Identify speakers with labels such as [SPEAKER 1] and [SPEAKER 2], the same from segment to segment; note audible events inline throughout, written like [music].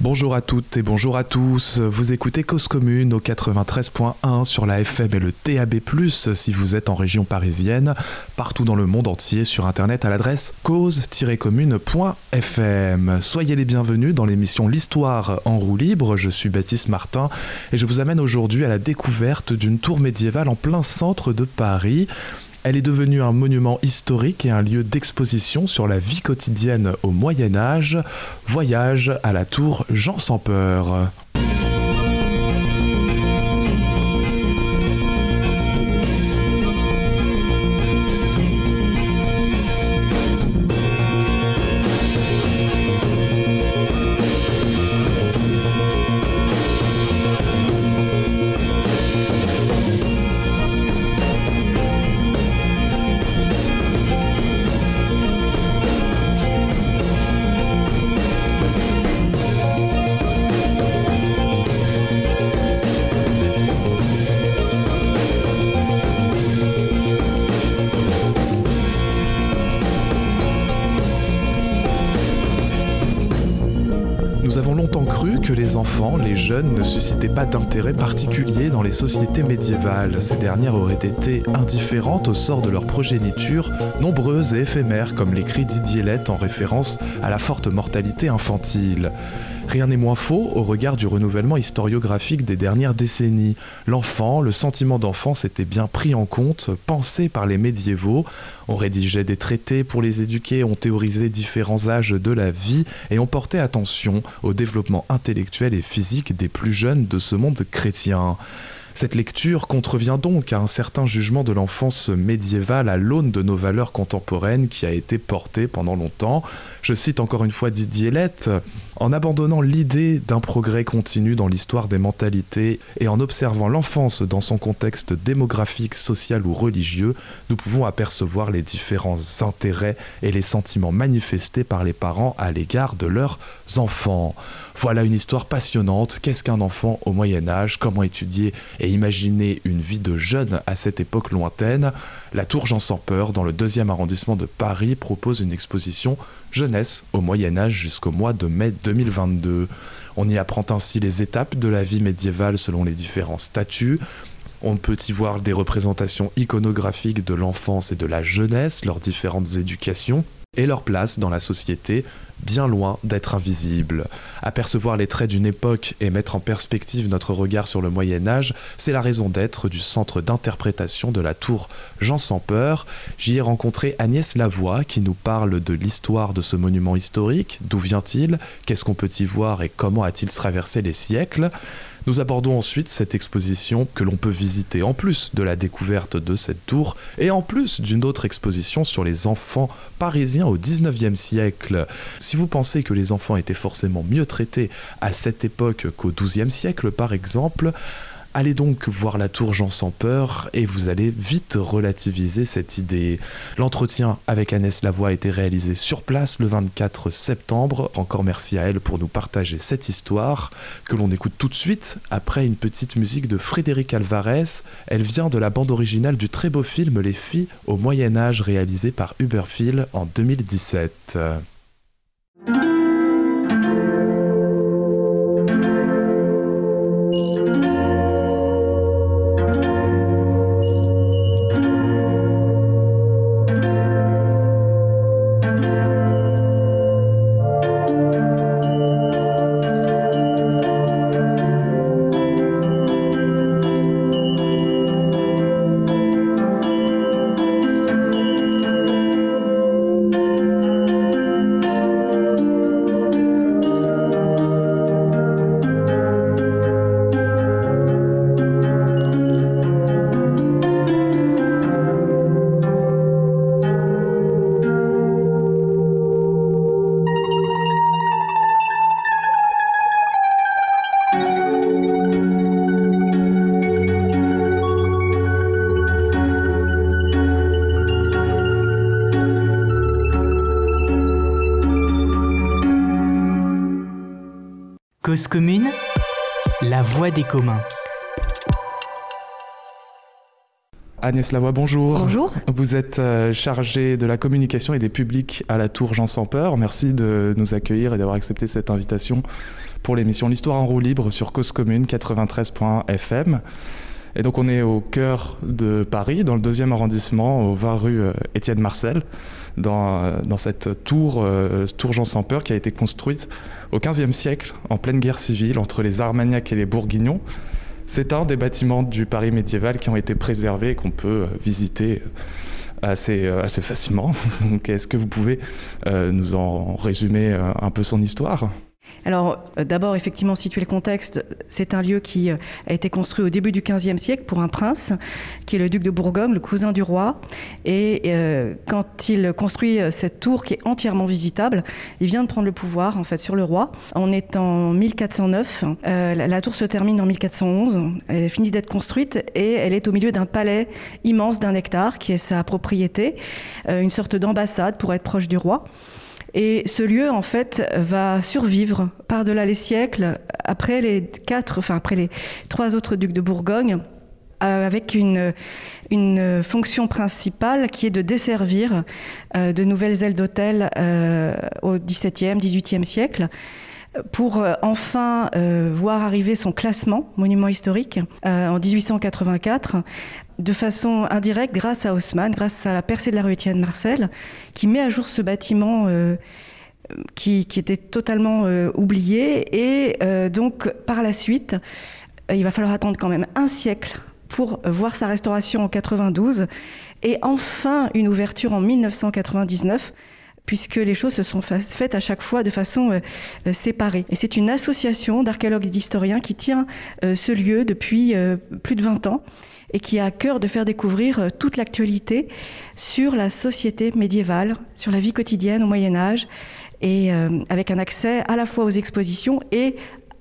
[SPEAKER 1] Bonjour à toutes et bonjour à tous. Vous écoutez Cause Commune au 93.1 sur la FM et le TAB+, si vous êtes en région parisienne, partout dans le monde entier sur internet à l'adresse cause-commune.fm. Soyez les bienvenus dans l'émission L'Histoire en roue libre. Je suis Baptiste Martin et je vous amène aujourd'hui à la découverte d'une tour médiévale en plein centre de Paris. Elle est devenue un monument historique et un lieu d'exposition sur la vie quotidienne au Moyen Âge. Voyage à la tour Jean sans peur. Pas d'intérêt particulier dans les sociétés médiévales. Ces dernières auraient été indifférentes au sort de leur progéniture, nombreuses et éphémères, comme l'écrit Didier Lett en référence à la forte mortalité infantile. Rien n'est moins faux au regard du renouvellement historiographique des dernières décennies. L'enfant, le sentiment d'enfance était bien pris en compte, pensé par les médiévaux. On rédigeait des traités pour les éduquer, on théorisait différents âges de la vie et on portait attention au développement intellectuel et physique des plus jeunes de ce monde chrétien. Cette lecture contrevient donc à un certain jugement de l'enfance médiévale à l'aune de nos valeurs contemporaines qui a été porté pendant longtemps. Je cite encore une fois Didier Lett, en abandonnant l'idée d'un progrès continu dans l'histoire des mentalités et en observant l'enfance dans son contexte démographique, social ou religieux, nous pouvons apercevoir les différents intérêts et les sentiments manifestés par les parents à l'égard de leurs enfants. Voilà une histoire passionnante. Qu'est-ce qu'un enfant au Moyen Âge? Comment étudier imaginer une vie de jeune à cette époque lointaine La Tour Jean sans peur, dans le deuxième arrondissement de Paris, propose une exposition jeunesse au Moyen Âge jusqu'au mois de mai 2022. On y apprend ainsi les étapes de la vie médiévale selon les différents statuts. On peut y voir des représentations iconographiques de l'enfance et de la jeunesse, leurs différentes éducations et leur place dans la société, bien loin d'être invisible. Apercevoir les traits d'une époque et mettre en perspective notre regard sur le Moyen Âge, c'est la raison d'être du centre d'interprétation de la tour Jean sans peur. J'y ai rencontré Agnès Lavoie qui nous parle de l'histoire de ce monument historique, d'où vient-il, qu'est-ce qu'on peut y voir? Et comment a-t-il traversé les siècles? Nous abordons ensuite cette exposition que l'on peut visiter en plus de la découverte de cette tour et en plus d'une autre exposition sur les enfants parisiens au 19e siècle. Si vous pensez que les enfants étaient forcément mieux traités à cette époque qu'au 12e siècle par exemple, Allez donc voir la tour Jean sans peur et vous allez vite relativiser cette idée. L'entretien avec Annès Lavoie a été réalisé sur place le 24 septembre. Encore merci à elle pour nous partager cette histoire que l'on écoute tout de suite après une petite musique de Frédéric Alvarez. Elle vient de la bande originale du très beau film Les filles au Moyen Âge réalisé par Uberphil en 2017.
[SPEAKER 2] Voix des communs.
[SPEAKER 1] Agnès Lavoie, bonjour.
[SPEAKER 2] Bonjour.
[SPEAKER 1] Vous êtes euh, chargée de la communication et des publics à la Tour Jean sans peur. Merci de nous accueillir et d'avoir accepté cette invitation pour l'émission L'Histoire en roue libre sur Cause Commune 93.fm. Et donc on est au cœur de Paris, dans le deuxième arrondissement, au 20 rue euh, Étienne Marcel, dans, euh, cette tour, tour Jean sans peur qui a été construite au XVe siècle, en pleine guerre civile, entre les Armagnacs et les Bourguignons. C'est un des bâtiments du Paris médiéval qui ont été préservés et qu'on peut euh, visiter euh, assez, euh, assez facilement. [laughs] Est-ce que vous pouvez nous en résumer un peu son histoire?
[SPEAKER 2] Alors euh, d'abord, effectivement, situer le contexte, c'est un lieu qui euh, a été construit au début du XVe siècle pour un prince, qui est le duc de Bourgogne, le cousin du roi. Et euh, quand il construit cette tour qui est entièrement visitable, il vient de prendre le pouvoir en fait sur le roi. On est en 1409, la, tour se termine en 1411, elle est finie d'être construite et elle est au milieu d'un palais immense d'un hectare qui est sa propriété, une sorte d'ambassade pour être proche du roi. Et ce lieu, en fait, va survivre par-delà les siècles, après les quatre, enfin après les trois autres ducs de Bourgogne, euh, avec une, une fonction principale qui est de desservir euh, de nouvelles ailes d'hôtel euh, au XVIIe, XVIIIe siècle pour enfin voir arriver son classement monument historique en 1884 de façon indirecte grâce à Haussmann, grâce à la percée de la rue Étienne Marcel, qui met à jour ce bâtiment euh, qui, était totalement euh, oublié. Et euh, donc, par la suite, il va falloir attendre quand même un siècle pour voir sa restauration en 92 et enfin une ouverture en 1999 puisque les choses se sont faites à chaque fois de façon séparée. Et c'est une association d'archéologues et d'historiens qui tient ce lieu depuis plus de 20 ans et qui a à cœur de faire découvrir euh, toute l'actualité sur la société médiévale, sur la vie quotidienne au Moyen Âge, et euh, avec un accès à la fois aux expositions et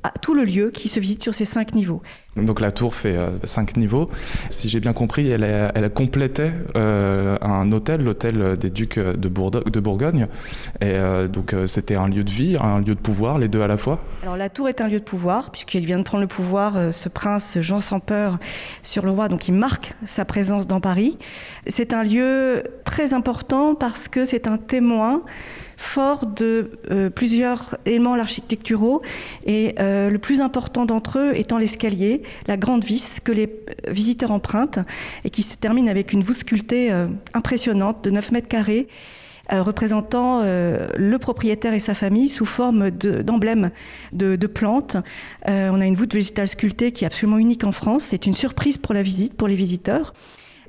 [SPEAKER 2] à tout le lieu qui se visite sur ces cinq niveaux.
[SPEAKER 1] Donc la tour fait euh, cinq niveaux. Si j'ai bien compris, elle, elle complétait euh, un hôtel, l'hôtel des ducs de, de Bourgogne. Et euh, donc c'était un lieu de vie, un lieu de pouvoir, les deux à la fois.
[SPEAKER 2] Alors la tour est un lieu de pouvoir, puisqu'il vient de prendre le pouvoir, ce prince Jean sans peur, sur le roi, donc il marque sa présence dans Paris. C'est un lieu très important parce que c'est un témoin fort de euh, plusieurs éléments architecturaux et euh, le plus important d'entre eux étant l'escalier, la grande vis que les visiteurs empruntent et qui se termine avec une voûte sculptée euh, impressionnante de 9 mètres carrés. représentant le propriétaire et sa famille sous forme d'emblèmes de, plantes. on a une voûte végétale sculptée qui est absolument unique en France. C'est une surprise pour la visite, pour les visiteurs.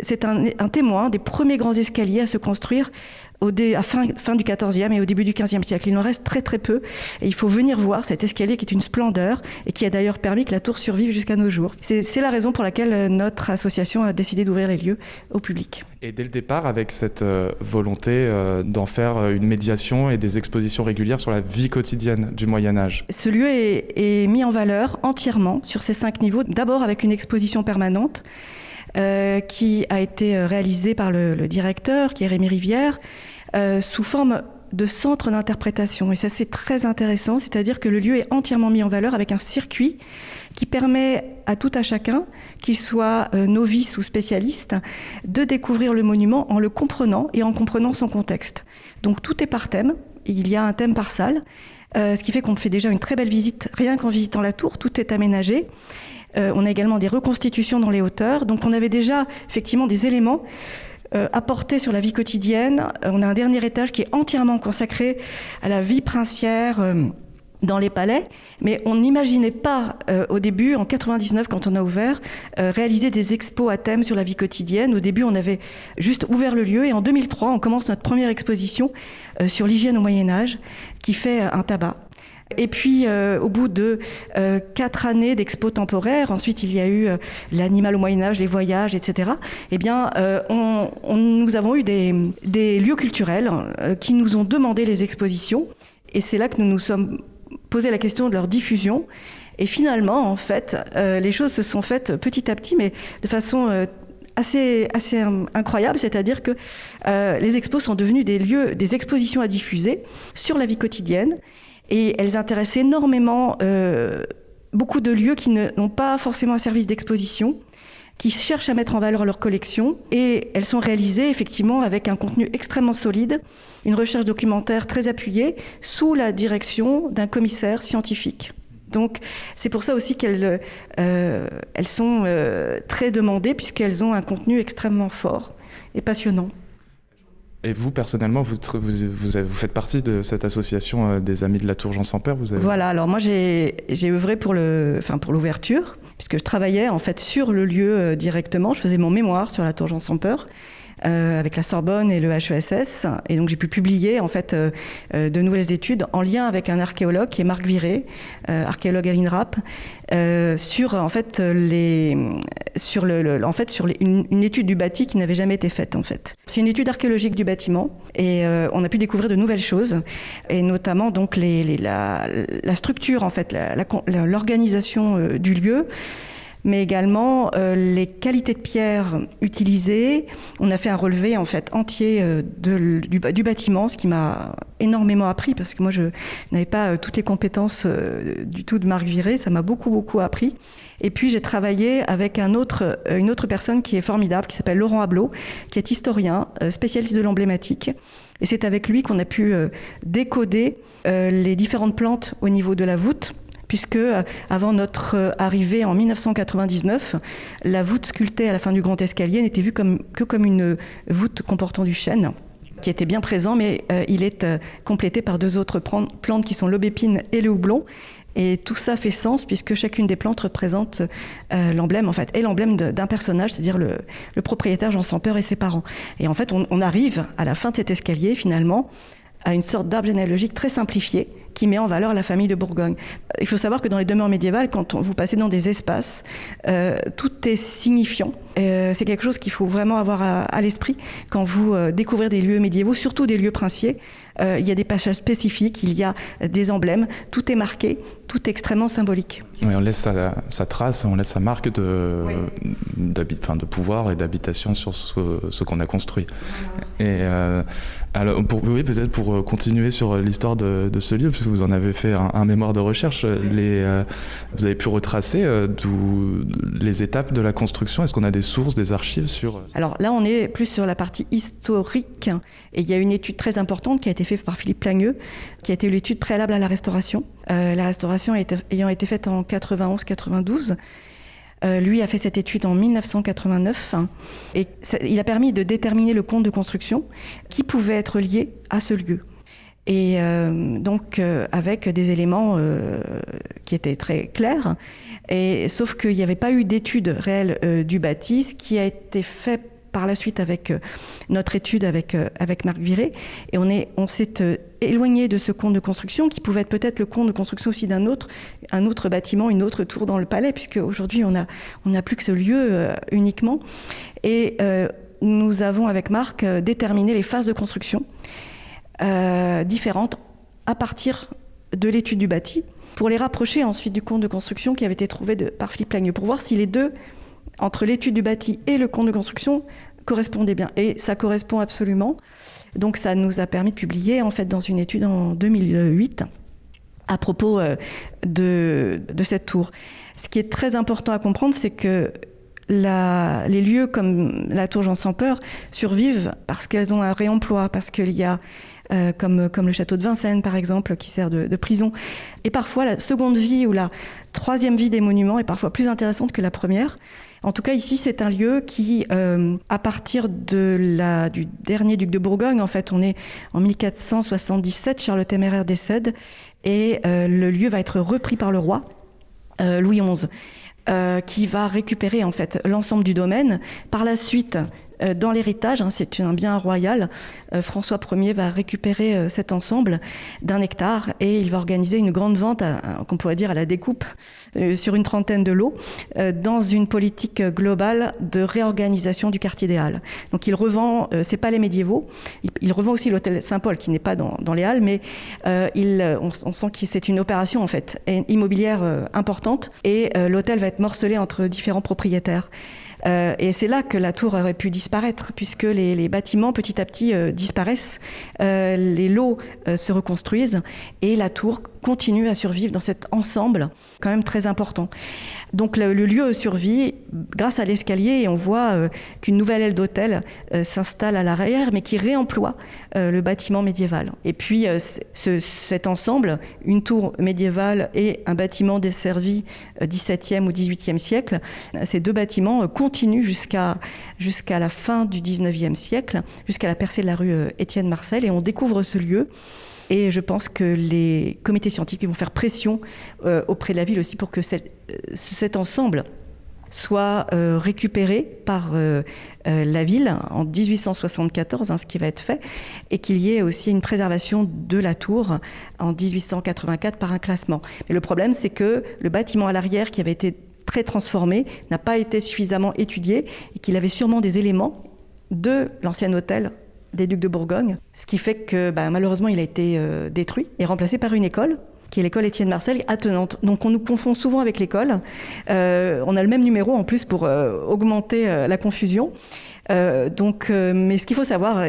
[SPEAKER 2] C'est un, témoin des premiers grands escaliers à se construire au à fin, fin du XIVe et au début du XVe siècle. Il en reste très très peu et il faut venir voir cet escalier qui est une splendeur et qui a d'ailleurs permis que la tour survive jusqu'à nos jours. C'est la raison pour laquelle euh, notre association a décidé d'ouvrir les lieux au public.
[SPEAKER 1] Et dès le départ, avec cette euh, volonté euh, d'en faire une médiation et des expositions régulières sur la vie quotidienne du Moyen Âge.
[SPEAKER 2] Ce lieu est, est mis en valeur entièrement sur ces cinq niveaux, d'abord avec une exposition permanente euh, qui a été euh, réalisé par le, directeur, qui est Rémi Rivière, euh, sous forme de centre d'interprétation. Et ça, c'est très intéressant, c'est-à-dire que le lieu est entièrement mis en valeur avec un circuit qui permet à tout à chacun, qu'il soit novice ou spécialiste, de découvrir le monument en le comprenant et en comprenant son contexte. Donc tout est par thème, il y a un thème par salle, ce qui fait qu'on fait déjà une très belle visite rien qu'en visitant la tour, tout est aménagé. Euh, on a également des reconstitutions dans les hauteurs. Donc on avait déjà effectivement des éléments euh, apportés sur la vie quotidienne. Euh, on a un dernier étage qui est entièrement consacré à la vie princière dans les palais, mais on n'imaginait pas au début, en 99 quand on a ouvert, réaliser des expos à thème sur la vie quotidienne. Au début, on avait juste ouvert le lieu et en 2003, on commence notre première exposition sur l'hygiène au Moyen Âge qui fait un tabac. Et puis, euh, au bout de euh, quatre années d'expo temporaire, ensuite il y a eu euh, l'animal au Moyen Âge, les voyages, etc. Eh bien, nous avons eu des, lieux culturels qui nous ont demandé les expositions, et c'est là que nous nous sommes posé la question de leur diffusion. Et finalement, en fait, les choses se sont faites petit à petit, mais de façon assez, assez incroyable, c'est-à-dire que les expos sont devenus des lieux, des expositions à diffuser sur la vie quotidienne et elles intéressent énormément euh, beaucoup de lieux qui n'ont pas forcément un service d'exposition qui cherchent à mettre en valeur leur collection et elles sont réalisées effectivement avec un contenu extrêmement solide, une recherche documentaire très appuyée sous la direction d'un commissaire scientifique. Donc c'est pour ça aussi qu'elles euh, sont euh, très demandées puisqu'elles ont un contenu extrêmement fort et passionnant.
[SPEAKER 1] Et vous, personnellement, vous, vous, faites partie de cette association euh, des Amis de la Tour Jean Sans Peur
[SPEAKER 2] vous avez... Voilà, alors moi j'ai œuvré pour l'ouverture, puisque je travaillais en fait sur le lieu directement. Je faisais mon mémoire sur la Tour Jean Sans Peur. Euh, avec la Sorbonne et le HESS. Et donc j'ai pu publier en fait euh, euh, de nouvelles études en lien avec un archéologue qui est Marc Viré, archéologue à l'INRAP, sur en fait les sur le, en fait sur une, étude du bâti qui n'avait jamais été faite en fait. C'est une étude archéologique du bâtiment et on a pu découvrir de nouvelles choses et notamment donc la, structure en fait l'organisation du lieu mais également euh, les qualités de pierre utilisées. On a fait un relevé en fait entier euh, du, bâtiment, ce qui m'a énormément appris parce que moi je n'avais pas euh, toutes les compétences du tout de Marc Viré. Ça m'a beaucoup beaucoup appris. Et puis j'ai travaillé avec une autre personne qui est formidable, qui s'appelle Laurent Ablot, qui est historien, spécialiste de l'emblématique. Et c'est avec lui qu'on a pu décoder les différentes plantes au niveau de la voûte puisque euh, avant notre euh, arrivée en 1999, la voûte sculptée à la fin du grand escalier n'était vue que comme une voûte comportant du chêne qui était bien présent, mais euh, il est complété par deux autres plantes qui sont l'aubépine et le houblon. Et tout ça fait sens puisque chacune des plantes représente l'emblème, en fait, et l'emblème d'un personnage, c'est-à-dire le, propriétaire Jean Sans Peur et ses parents. Et en fait, on, on arrive à la fin de cet escalier, finalement, à une sorte d'arbre généalogique très simplifié qui met en valeur la famille de Bourgogne. Il faut savoir que dans les demeures médiévales, quand vous passez dans des espaces, euh, tout est signifiant. Euh, c'est quelque chose qu'il faut vraiment avoir à, l'esprit quand vous euh, découvrez des lieux médiévaux, surtout des lieux princiers. il y a des passages spécifiques, il y a des emblèmes, tout est marqué, tout est extrêmement symbolique.
[SPEAKER 1] Oui, on laisse sa, trace, on laisse sa marque de, de pouvoir et d'habitation sur ce, qu'on a construit. Et alors, oui, peut-être pour euh, continuer sur euh, l'histoire de, ce lieu, puisque vous en avez fait un, mémoire de recherche, euh, vous avez pu retracer les étapes de la construction. Est-ce qu'on a des sources, des archives sur
[SPEAKER 2] Alors là, on est plus sur la partie historique, et il y a une étude très importante qui a été faite par Philippe Plagneux, qui a été l'étude préalable à la restauration. la restauration ayant été faite en 91-92. Euh, lui a fait cette étude en 1989 hein, et il a permis de déterminer le compte de construction qui pouvait être lié à ce lieu. Et euh, donc euh, avec des éléments qui étaient très clairs, et, sauf qu'il n'y avait pas eu d'étude réelle du bâti, qui a été fait par la suite avec euh, notre étude avec, euh, avec Marc Viré. Et on, est, on s'est euh, éloigné de ce compte de construction qui pouvait être peut-être le compte de construction aussi d'un autre, un autre bâtiment, une autre tour dans le palais, puisque aujourd'hui on n'a on plus que ce lieu uniquement. Et nous avons avec Marc déterminé les phases de construction différentes à partir de l'étude du bâti pour les rapprocher ensuite du compte de construction qui avait été trouvé de, par Philippe Lagneux, pour voir si les deux entre l'étude du bâti et le compte de construction correspondait bien. Et ça correspond absolument. Donc ça nous a permis de publier en fait dans une étude en 2008 à propos euh, de, de cette tour. Ce qui est très important à comprendre, c'est que les lieux comme la tour Jean sans peur survivent parce qu'elles ont un réemploi, parce qu'il y a euh, comme, comme le château de Vincennes par exemple, qui sert de, prison. Et parfois la seconde vie ou la troisième vie des monuments est parfois plus intéressante que la première. En tout cas, ici, c'est un lieu qui, euh, à partir du dernier duc de Bourgogne, en fait, on est en 1477, Charles le Téméraire décède, et euh, le lieu va être repris par le roi, euh, Louis XI. qui va récupérer en fait l'ensemble du domaine. Par la suite, dans l'héritage, hein, c'est un bien royal, euh, François Ier va récupérer euh, cet ensemble d'un hectare et il va organiser une grande vente, qu'on pourrait dire à la découpe, sur une trentaine de lots, dans une politique globale de réorganisation du quartier des Halles. Donc il revend, c'est pas les médiévaux, il, revend aussi l'hôtel Saint-Paul qui n'est pas dans, les Halles, mais on, sent que c'est une opération en fait immobilière importante et l'hôtel va être morcelé entre différents propriétaires. Et c'est là que la tour aurait pu disparaître, puisque les, bâtiments petit à petit disparaissent, les lots se reconstruisent et la tour continue à survivre dans cet ensemble quand même très important. Donc le, lieu survit grâce à l'escalier et on voit euh, qu'une nouvelle aile d'hôtel euh, s'installe à l'arrière mais qui réemploie euh, le bâtiment médiéval. Et puis cet ensemble, une tour médiévale et un bâtiment desservi 17e ou 18e siècle, ces deux bâtiments continuent jusqu'à jusqu'à la fin du 19e siècle, jusqu'à la percée de la rue Étienne Marcel et on découvre ce lieu et je pense que les comités scientifiques vont faire pression euh, auprès de la ville aussi pour que euh, cet ensemble soit euh, récupéré par la ville en 1874, hein, ce qui va être fait, et qu'il y ait aussi une préservation de la tour en 1884 par un classement. Mais le problème, c'est que le bâtiment à l'arrière, qui avait été très transformé, n'a pas été suffisamment étudié et qu'il avait sûrement des éléments de l'ancien hôtel des ducs de Bourgogne, ce qui fait que bah, malheureusement il a été euh, détruit et remplacé par une école qui est l'école Étienne Marcel, attenante. Donc on nous confond souvent avec l'école. Euh, on a le même numéro en plus pour euh, augmenter la confusion. donc, mais ce qu'il faut savoir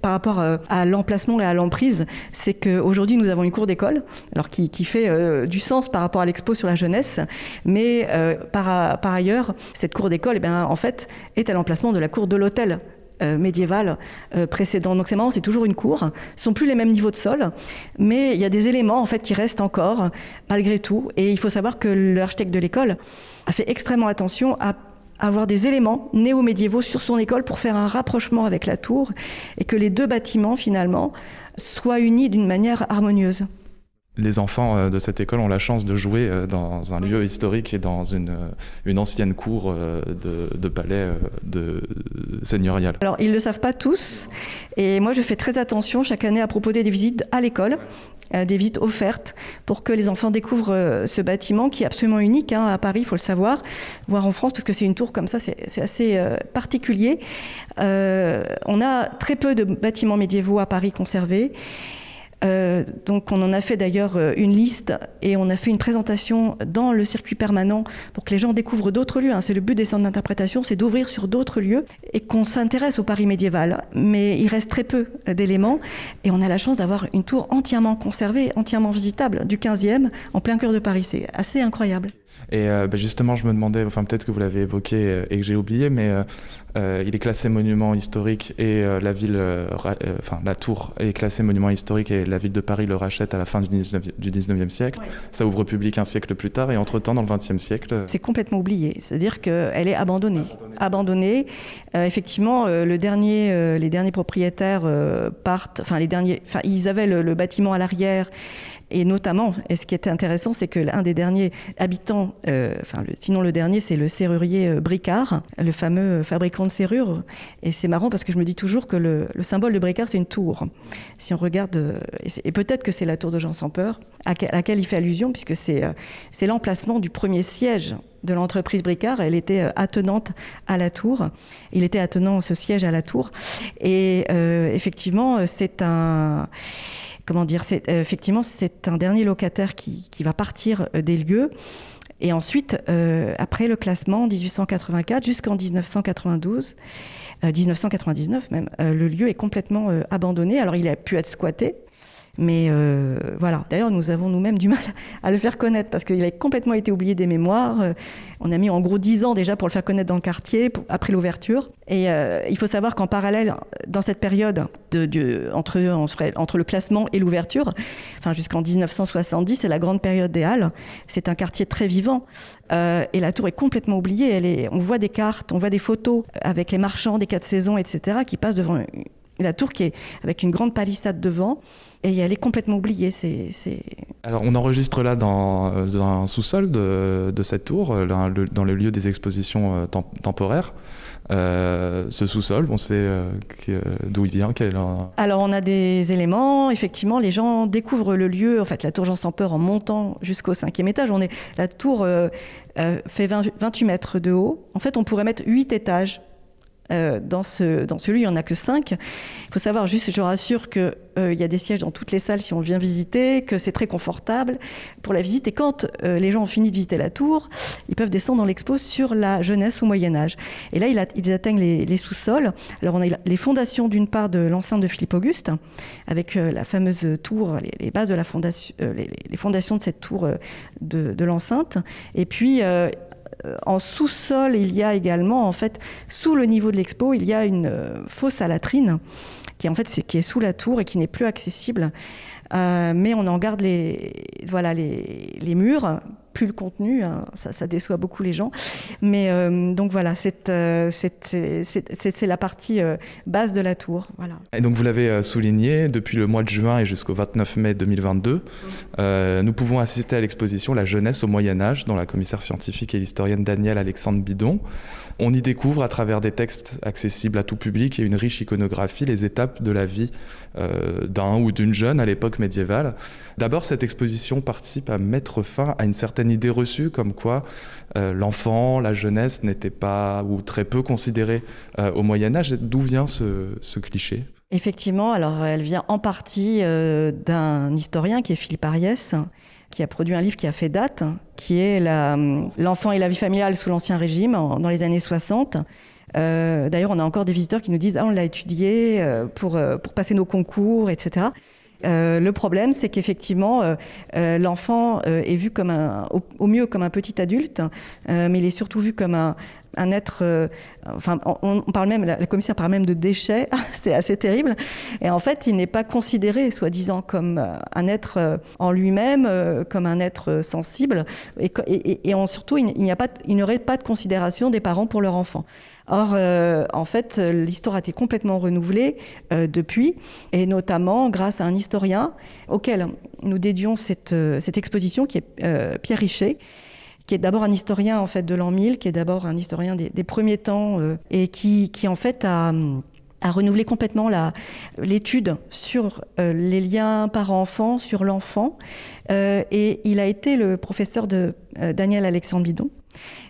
[SPEAKER 2] par rapport à l'emplacement et à l'emprise, c'est qu'aujourd'hui nous avons une cour d'école, alors qui, fait du sens par rapport à l'expo sur la jeunesse, mais par, ailleurs, cette cour d'école, eh en fait, est à l'emplacement de la cour de l'hôtel euh, médiévale euh. Donc c'est marrant, c'est toujours une cour. Ce sont plus les mêmes niveaux de sol, mais il y a des éléments en fait qui restent encore malgré tout. Et il faut savoir que l'architecte de l'école a fait extrêmement attention à avoir des éléments néo-médiévaux sur son école pour faire un rapprochement avec la tour et que les deux bâtiments finalement soient unis d'une manière harmonieuse
[SPEAKER 1] les enfants euh, de cette école ont la chance de jouer euh, dans un lieu historique et dans une, euh, ancienne cour de, palais de, seigneurial.
[SPEAKER 2] Alors, ils ne le savent pas tous. Et moi, je fais très attention chaque année à proposer des visites à l'école, des visites offertes, pour que les enfants découvrent ce bâtiment qui est absolument unique hein, à Paris, il faut le savoir, voire en France, parce que c'est une tour comme ça, c'est assez particulier. on a très peu de bâtiments médiévaux à Paris conservés. Euh, donc on en a fait d'ailleurs euh, une liste et on a fait une présentation dans le circuit permanent pour que les gens découvrent d'autres lieux. Hein. C'est le but des centres d'interprétation, c'est d'ouvrir sur d'autres lieux et qu'on s'intéresse au Paris médiéval. Mais il reste très peu euh, d'éléments et on a la chance d'avoir une tour entièrement conservée, entièrement visitable du 15e en plein cœur de Paris. C'est assez incroyable.
[SPEAKER 1] Et bah, justement, je me demandais, enfin peut-être que vous l'avez évoqué et que j'ai oublié, mais euh, il est classé monument historique et euh, la ville, euh, enfin la tour est classée monument historique et la ville de Paris le rachète à la fin du 19e, siècle. Ça ouvre public un siècle plus tard et entre-temps, dans le 20e siècle...
[SPEAKER 2] C'est complètement oublié, c'est-à-dire qu'elle est abandonnée. Abandonnée. effectivement, le dernier, les derniers propriétaires partent, enfin les derniers, enfin ils avaient le bâtiment à l'arrière et notamment, ce qui était intéressant, c'est que l'un des derniers habitants, euh, sinon le dernier, c'est le serrurier euh, Bricard, le fameux fabricant de serrures. Et c'est marrant parce que je me dis toujours que le, symbole de Bricard, c'est une tour. Si on regarde, euh, et peut-être que c'est la tour de Jean sans peur, à laquelle il fait allusion, puisque c'est c'est l'emplacement du premier siège de l'entreprise Bricard. Elle était attenante à la tour. Il était attenant ce siège à la tour. Et effectivement, c'est un comment dire, euh, effectivement, c'est un dernier locataire qui, va partir euh, des lieux. Et ensuite, euh, après le classement, 1884 jusqu'en 1992, 1999 même, le lieu est complètement abandonné. Alors il a pu être squatté, mais euh, voilà, d'ailleurs, nous avons nous-mêmes du mal à le faire connaître parce qu'il a complètement été oublié des mémoires. Euh, on a mis en gros 10 ans déjà pour le faire connaître dans le quartier, après l'ouverture. Et euh, il faut savoir qu'en parallèle, dans cette période de, entre, le classement et l'ouverture, enfin jusqu'en 1970, c'est la grande période des Halles. C'est un quartier très vivant. et la tour est complètement oubliée. On voit des cartes, on voit des photos avec les marchands des quatre saisons, etc., qui passent devant la tour qui est avec une grande palissade devant et elle est complètement oubliée. C'est,
[SPEAKER 1] Alors on enregistre là dans, un sous-sol de, cette tour, euh, dans le lieu des expositions euh, temporaires. Euh, ce sous-sol, on sait d'où il vient, quel
[SPEAKER 2] Alors on a des éléments, effectivement, les gens découvrent le lieu, en fait la tour Jean sans peur en montant jusqu'au cinquième étage. On est, la tour fait 28 mètres de haut. En fait on pourrait mettre 8 étages Euh, dans, ce, dans celui, il n'y en a que cinq. Il faut savoir, juste, je rassure qu'il euh, y a des sièges dans toutes les salles si on vient visiter, que c'est très confortable pour la visite. Et quand euh, les gens ont fini de visiter la tour, ils peuvent descendre dans l'expo sur la jeunesse au Moyen-Âge. Et là, ils atteignent les, sous-sols. Alors, on a les fondations d'une part de l'enceinte de Philippe Auguste, avec la fameuse tour, les, bases de la fondation, les, fondations de cette tour de, de l'enceinte. Et puis, euh, en sous-sol, il y a également, en fait, sous le niveau de l'expo, il y a une euh, fosse à latrine qui, est sous la tour et qui n'est plus accessible. Euh, mais on en garde voilà, les murs plus le contenu, hein, ça, déçoit beaucoup les gens. Mais euh, donc voilà, euh, c'est la partie euh, base de la tour. Voilà.
[SPEAKER 1] Et donc vous l'avez souligné, depuis le mois de juin et jusqu'au 29 mai 2022, nous pouvons assister à l'exposition La jeunesse au Moyen Âge, dont la commissaire scientifique et l'historienne Danielle Alexandre Bidon. On y découvre à travers des textes accessibles à tout public et une riche iconographie les étapes de la vie d'un ou d'une jeune à l'époque médiévale. D'abord, cette exposition participe à mettre fin à une certaine idée reçue comme quoi euh, l'enfant, la jeunesse n'était pas ou très peu considérée euh, au Moyen Âge. D'où vient ce, cliché?
[SPEAKER 2] Effectivement, alors elle vient en partie euh, d'un historien qui est Philippe Ariès, qui a produit un livre qui a fait date, qui est L'enfant et la vie familiale sous l'Ancien Régime dans les années 60. D'ailleurs, on a encore des visiteurs qui nous disent ah, on l'a étudié pour, pour passer nos concours, etc. Euh, le problème, c'est qu'effectivement, euh, euh, l'enfant est vu comme au, mieux comme un petit adulte, mais il est surtout vu comme un, être. enfin, on, parle même, la, commissaire parle même de déchet, [laughs] c'est assez terrible. Et en fait, il n'est pas considéré, soi-disant, comme un être en lui-même, comme un être sensible. Et, surtout, il n'y pas, aurait pas de considération des parents pour leur enfant. Or, euh, en fait, l'histoire a été complètement renouvelée euh, depuis, et notamment grâce à un historien auquel nous dédions cette, euh, exposition, qui est Pierre Richer qui est d'abord un historien en fait de l'an 1000, qui est d'abord un historien des, premiers temps et qui, qui, en fait a, a renouvelé complètement l'étude sur les liens parents-enfants, sur l'enfant. et il a été le professeur de Daniel Alexandre Bidon,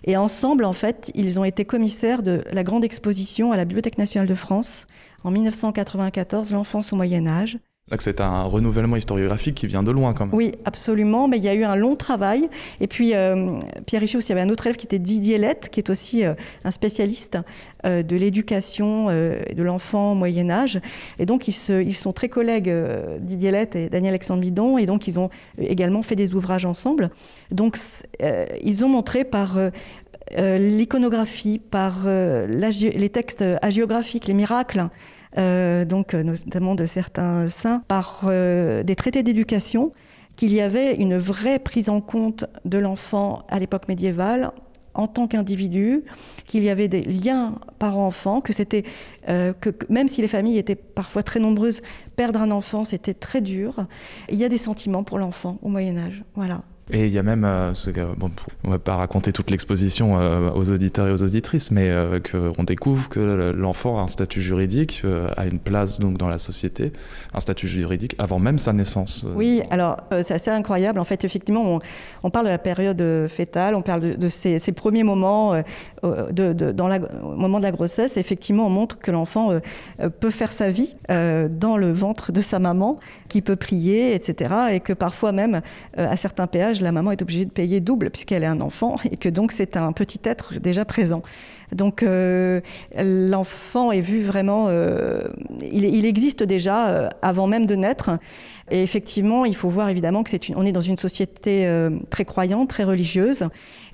[SPEAKER 2] et ensemble, en fait, ils ont été commissaires de la grande exposition à la Bibliothèque nationale de France en 1994, L'enfance au Moyen Âge.
[SPEAKER 1] C'est un renouvellement historiographique qui vient de loin quand même.
[SPEAKER 2] Oui, absolument, mais il y a eu un long travail. Et puis, euh, Pierre Richer aussi, il y avait un autre élève qui était Didier Lett, qui est aussi euh, un spécialiste euh, de l'éducation de l'enfant au Moyen Âge. Et donc, ils, ils sont très collègues, Didier Lett et Daniel Alexandre Bidon, et donc ils ont également fait des ouvrages ensemble. Donc, ils ont montré par l'iconographie, par les textes hagiographiques, les miracles, donc euh, notamment de certains saints, par euh, des traités d'éducation, qu'il y avait une vraie prise en compte de l'enfant à l'époque médiévale en tant qu'individu, qu'il y avait des liens parents-enfants, que c'était que même si les familles étaient parfois très nombreuses, perdre un enfant c'était très dur. Il y a des sentiments pour l'enfant au Moyen Âge, voilà.
[SPEAKER 1] Et il y a même, euh, bon, on va pas raconter toute l'exposition euh, aux auditeurs et aux auditrices, mais euh, qu'on découvre que l'enfant a un statut juridique, a une place donc dans la société, un statut juridique avant même sa naissance.
[SPEAKER 2] Oui, alors c'est assez incroyable. En fait, effectivement, on, parle de la période fétale, on parle de, ces, premiers moments, de, dans la, au moment de la grossesse. Effectivement, on montre que l'enfant peut faire sa vie dans le ventre de sa maman, qui peut prier, etc. Et que parfois même, à certains péages, la maman est obligée de payer double puisqu'elle est un enfant et que donc c'est un petit être déjà présent. Donc euh, l'enfant est vu vraiment, euh, il, existe déjà euh, avant même de naître. Et effectivement, il faut voir évidemment que c'est on est dans une société très croyante, très religieuse,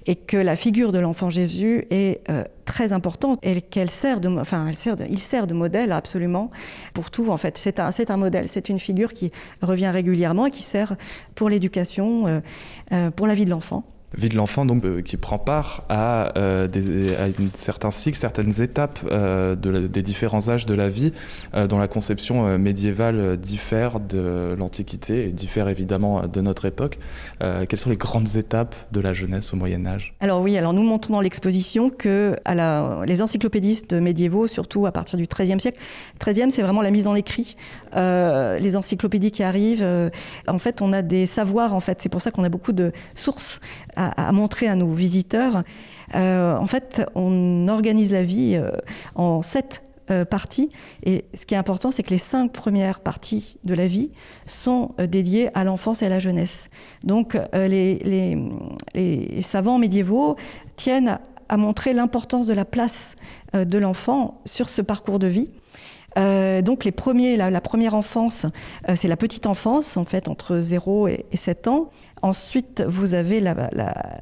[SPEAKER 2] et que la figure de l'enfant Jésus est très importante et qu'elle sert de, enfin, il sert de modèle absolument pour tout. En fait, c'est un, c'est un modèle, c'est une figure qui revient régulièrement et qui sert pour l'éducation, pour la vie de l'enfant
[SPEAKER 1] vie de l'enfant donc euh, qui prend part à, euh, certains cycles, certaines étapes euh, de des différents âges de la vie dont la conception médiévale diffère de l'Antiquité et diffère évidemment de notre époque. quelles sont les grandes étapes de la jeunesse au Moyen Âge?
[SPEAKER 2] Alors oui, alors nous montrons dans l'exposition que les encyclopédistes médiévaux, surtout à partir du XIIIe siècle, XIIIe c'est vraiment la mise en écrit, les encyclopédies qui arrivent. en fait, on a des savoirs en fait, c'est pour ça qu'on a beaucoup de sources à, montrer à nos visiteurs. en fait, on organise la vie en sept parties. Et ce qui est important, c'est que les cinq premières parties de la vie sont dédiées à l'enfance et à la jeunesse. Donc, les, savants médiévaux tiennent à montrer l'importance de la place de l'enfant sur ce parcours de vie. Euh, donc les premiers, la, première enfance, euh, c'est la petite enfance, en fait, entre 0 et, 7 ans. Ensuite, vous avez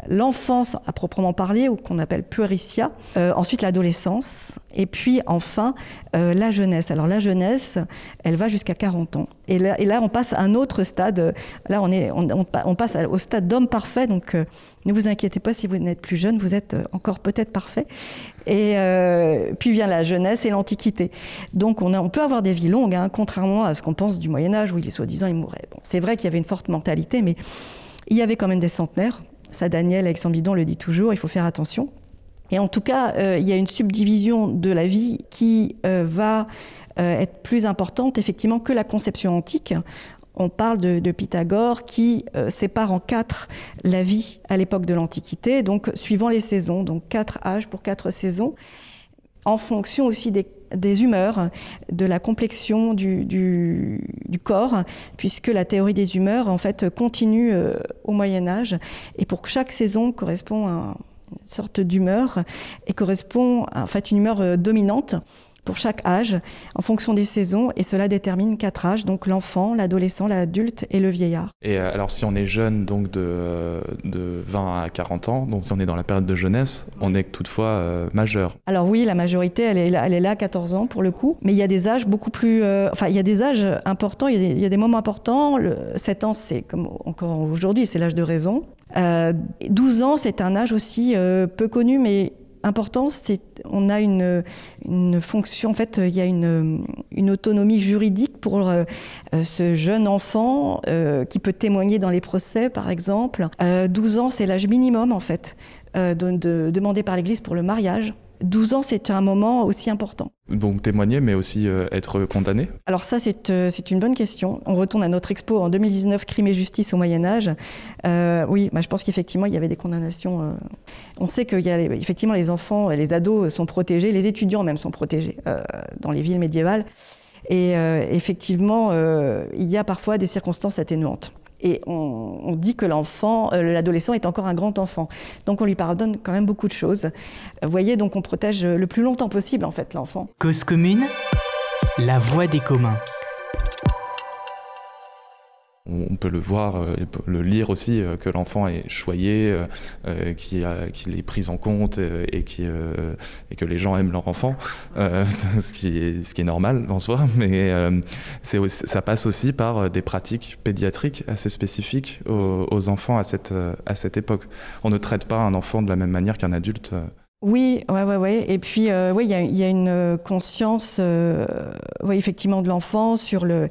[SPEAKER 2] l'enfance à proprement parler, ou qu'on appelle puericia. Euh, ensuite, l'adolescence. Et puis, enfin, la jeunesse. Alors, la jeunesse, elle va jusqu'à 40 ans. Et là, on passe à un autre stade. Là, on, passe au stade d'homme parfait. Donc, ne vous inquiétez pas si vous n'êtes plus jeune, vous êtes encore peut-être parfait. Et euh, puis vient la jeunesse et l'Antiquité. Donc on, peut avoir des vies longues, hein, contrairement à ce qu'on pense du Moyen Âge où il est soi-disant il mourrait. Bon, c'est vrai qu'il y avait une forte mentalité, mais il y avait quand même des centenaires. Ça, Daniel Alexandre Bidon le dit toujours, il faut faire attention. Et en tout cas, euh, il y a une subdivision de la vie qui euh, va être plus importante effectivement que la conception antique on parle de, Pythagore qui euh, sépare en quatre la vie à l'époque de l'Antiquité, donc suivant les saisons, donc quatre âges pour quatre saisons, en fonction aussi des, humeurs, de la complexion du, corps, puisque la théorie des humeurs en fait continue euh, au Moyen Âge, et pour chaque saison correspond à une sorte d'humeur et correspond à en fait une humeur euh, dominante pour chaque âge en fonction des saisons et cela détermine quatre âges, donc l'enfant, l'adolescent, l'adulte et le vieillard.
[SPEAKER 1] Et euh, alors si on est jeune, donc de, de 20 à 40 ans, donc si on est dans la période de jeunesse, on est toutefois euh, majeur.
[SPEAKER 2] Alors oui, la majorité, elle est, là, elle est là à 14 ans pour le coup, mais il y a des âges beaucoup plus... Euh, enfin, il y a des âges importants, il y a des, il y a des moments importants. Le, 7 ans, c'est comme encore aujourd'hui, c'est l'âge de raison. 12 ans, c'est un âge aussi peu connu, mais important, c'est on a une, une, fonction, en fait, il y a une, une autonomie juridique pour euh, ce jeune enfant euh, qui peut témoigner dans les procès, par exemple. 12 euh, ans, c'est l'âge minimum, en fait, de, demandé par l'Église pour le mariage. 12 ans, c'est un moment aussi important.
[SPEAKER 1] Donc témoigner, mais aussi euh, être condamné?
[SPEAKER 2] Alors ça, euh, c'est une bonne question. On retourne à notre expo en 2019, Crime et justice au Moyen Âge. Euh, oui, bah, je pense qu'effectivement, il y avait des condamnations. On sait que y a, effectivement, les enfants, les ados sont protégés, les étudiants même sont protégés dans les villes médiévales. Et effectivement, il y a parfois des circonstances atténuantes. Et on, dit que l'enfant, euh, l'adolescent est encore un grand enfant. Donc on lui pardonne quand même beaucoup de choses. Vous voyez, donc on protège le plus longtemps possible en fait l'enfant.
[SPEAKER 3] Cause commune, la voix des communs
[SPEAKER 1] on peut le voir, euh, le lire aussi, euh, que l'enfant est choyé, euh, qu'il est pris en compte et, que les gens aiment leur enfant, [laughs] ce, qui est, normal en soi, mais ça passe aussi par des pratiques pédiatriques assez spécifiques aux, enfants à cette époque. On ne traite pas un enfant de la même manière qu'un adulte.
[SPEAKER 2] Oui, ouais, ouais, ouais. Et puis, oui, il y, a une conscience, oui, effectivement, de l'enfant sur le,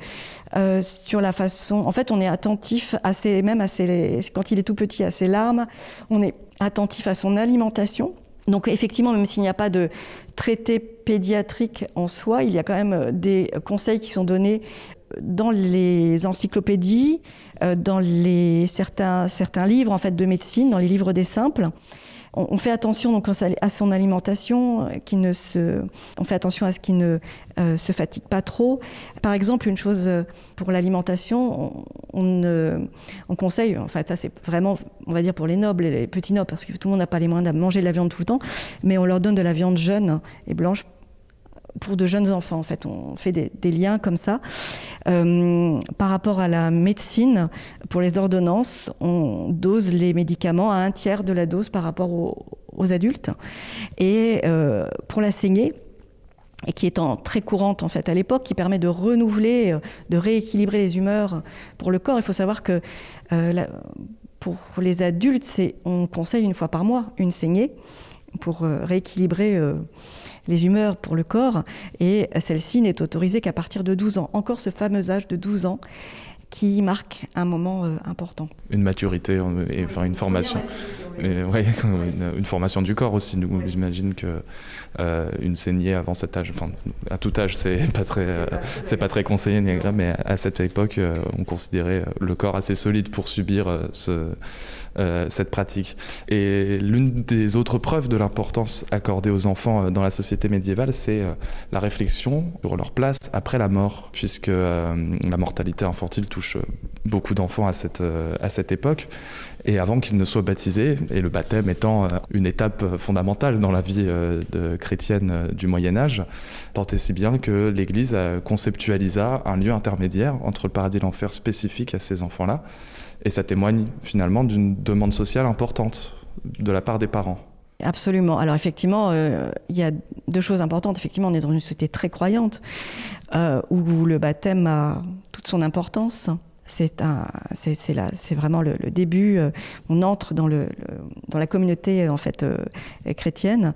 [SPEAKER 2] euh, sur la façon. En fait, on est attentif à ses, même à ses, quand il est tout petit, à ses larmes. On est attentif à son alimentation. Donc, effectivement, même s'il n'y a pas de traité pédiatrique en soi, il y a quand même euh, des conseils qui sont donnés dans les encyclopédies, euh, dans les, certains, certains livres en fait de médecine, dans les livres des simples on, fait attention donc à son alimentation, euh, qui ne se, on fait attention à ce qu'il ne euh, se fatigue pas trop. Par exemple, une chose euh, pour l'alimentation, on, on, conseille, en fait, ça c'est vraiment, on va dire pour les nobles et les petits nobles, parce que tout le monde n'a pas les moyens de manger de la viande tout le temps, mais on leur donne de la viande jeune et blanche pour de jeunes enfants. En fait, on fait des, liens comme ça. Euh, par rapport à la médecine, pour les ordonnances, on dose les médicaments à un tiers de la dose par rapport aux, adultes. Et euh, pour la saignée, et qui est très courante en fait à l'époque, qui permet de renouveler, euh, de rééquilibrer les humeurs pour le corps. Il faut savoir que pour les adultes, on conseille une fois par mois une saignée pour rééquilibrer les humeurs pour le corps, et celle-ci n'est autorisée qu'à partir de 12 ans. Encore ce fameux âge de 12 ans qui marque un moment euh, important.
[SPEAKER 1] Une maturité et enfin une formation. Mais ouais, [laughs] une, une, formation du corps aussi. Nous, j'imagine que euh, une saignée avant cet âge, enfin à tout âge, c'est pas très, euh, c'est pas très conseillé ni agréable, mais à cette époque, euh, on considérait le corps assez solide pour subir ce, cette pratique. Et l'une des autres preuves de l'importance accordée aux enfants dans la société médiévale, c'est la réflexion sur leur place après la mort, puisque la mortalité infantile touche beaucoup d'enfants à cette, à cette époque et avant qu'ils ne soient baptisés, et le baptême étant euh, une étape fondamentale dans la vie euh, chrétienne euh, du Moyen Âge, tant et si bien que l'Église conceptualisa un lieu intermédiaire entre le paradis et l'enfer spécifique à ces enfants-là, et ça témoigne finalement d'une demande sociale importante de la part des parents.
[SPEAKER 2] Absolument. Alors effectivement, il y a deux choses importantes. Effectivement, on est dans une société très croyante où le baptême a toute son importance c'est c'est vraiment le, début. Euh, on entre dans la communauté en euh, chrétienne.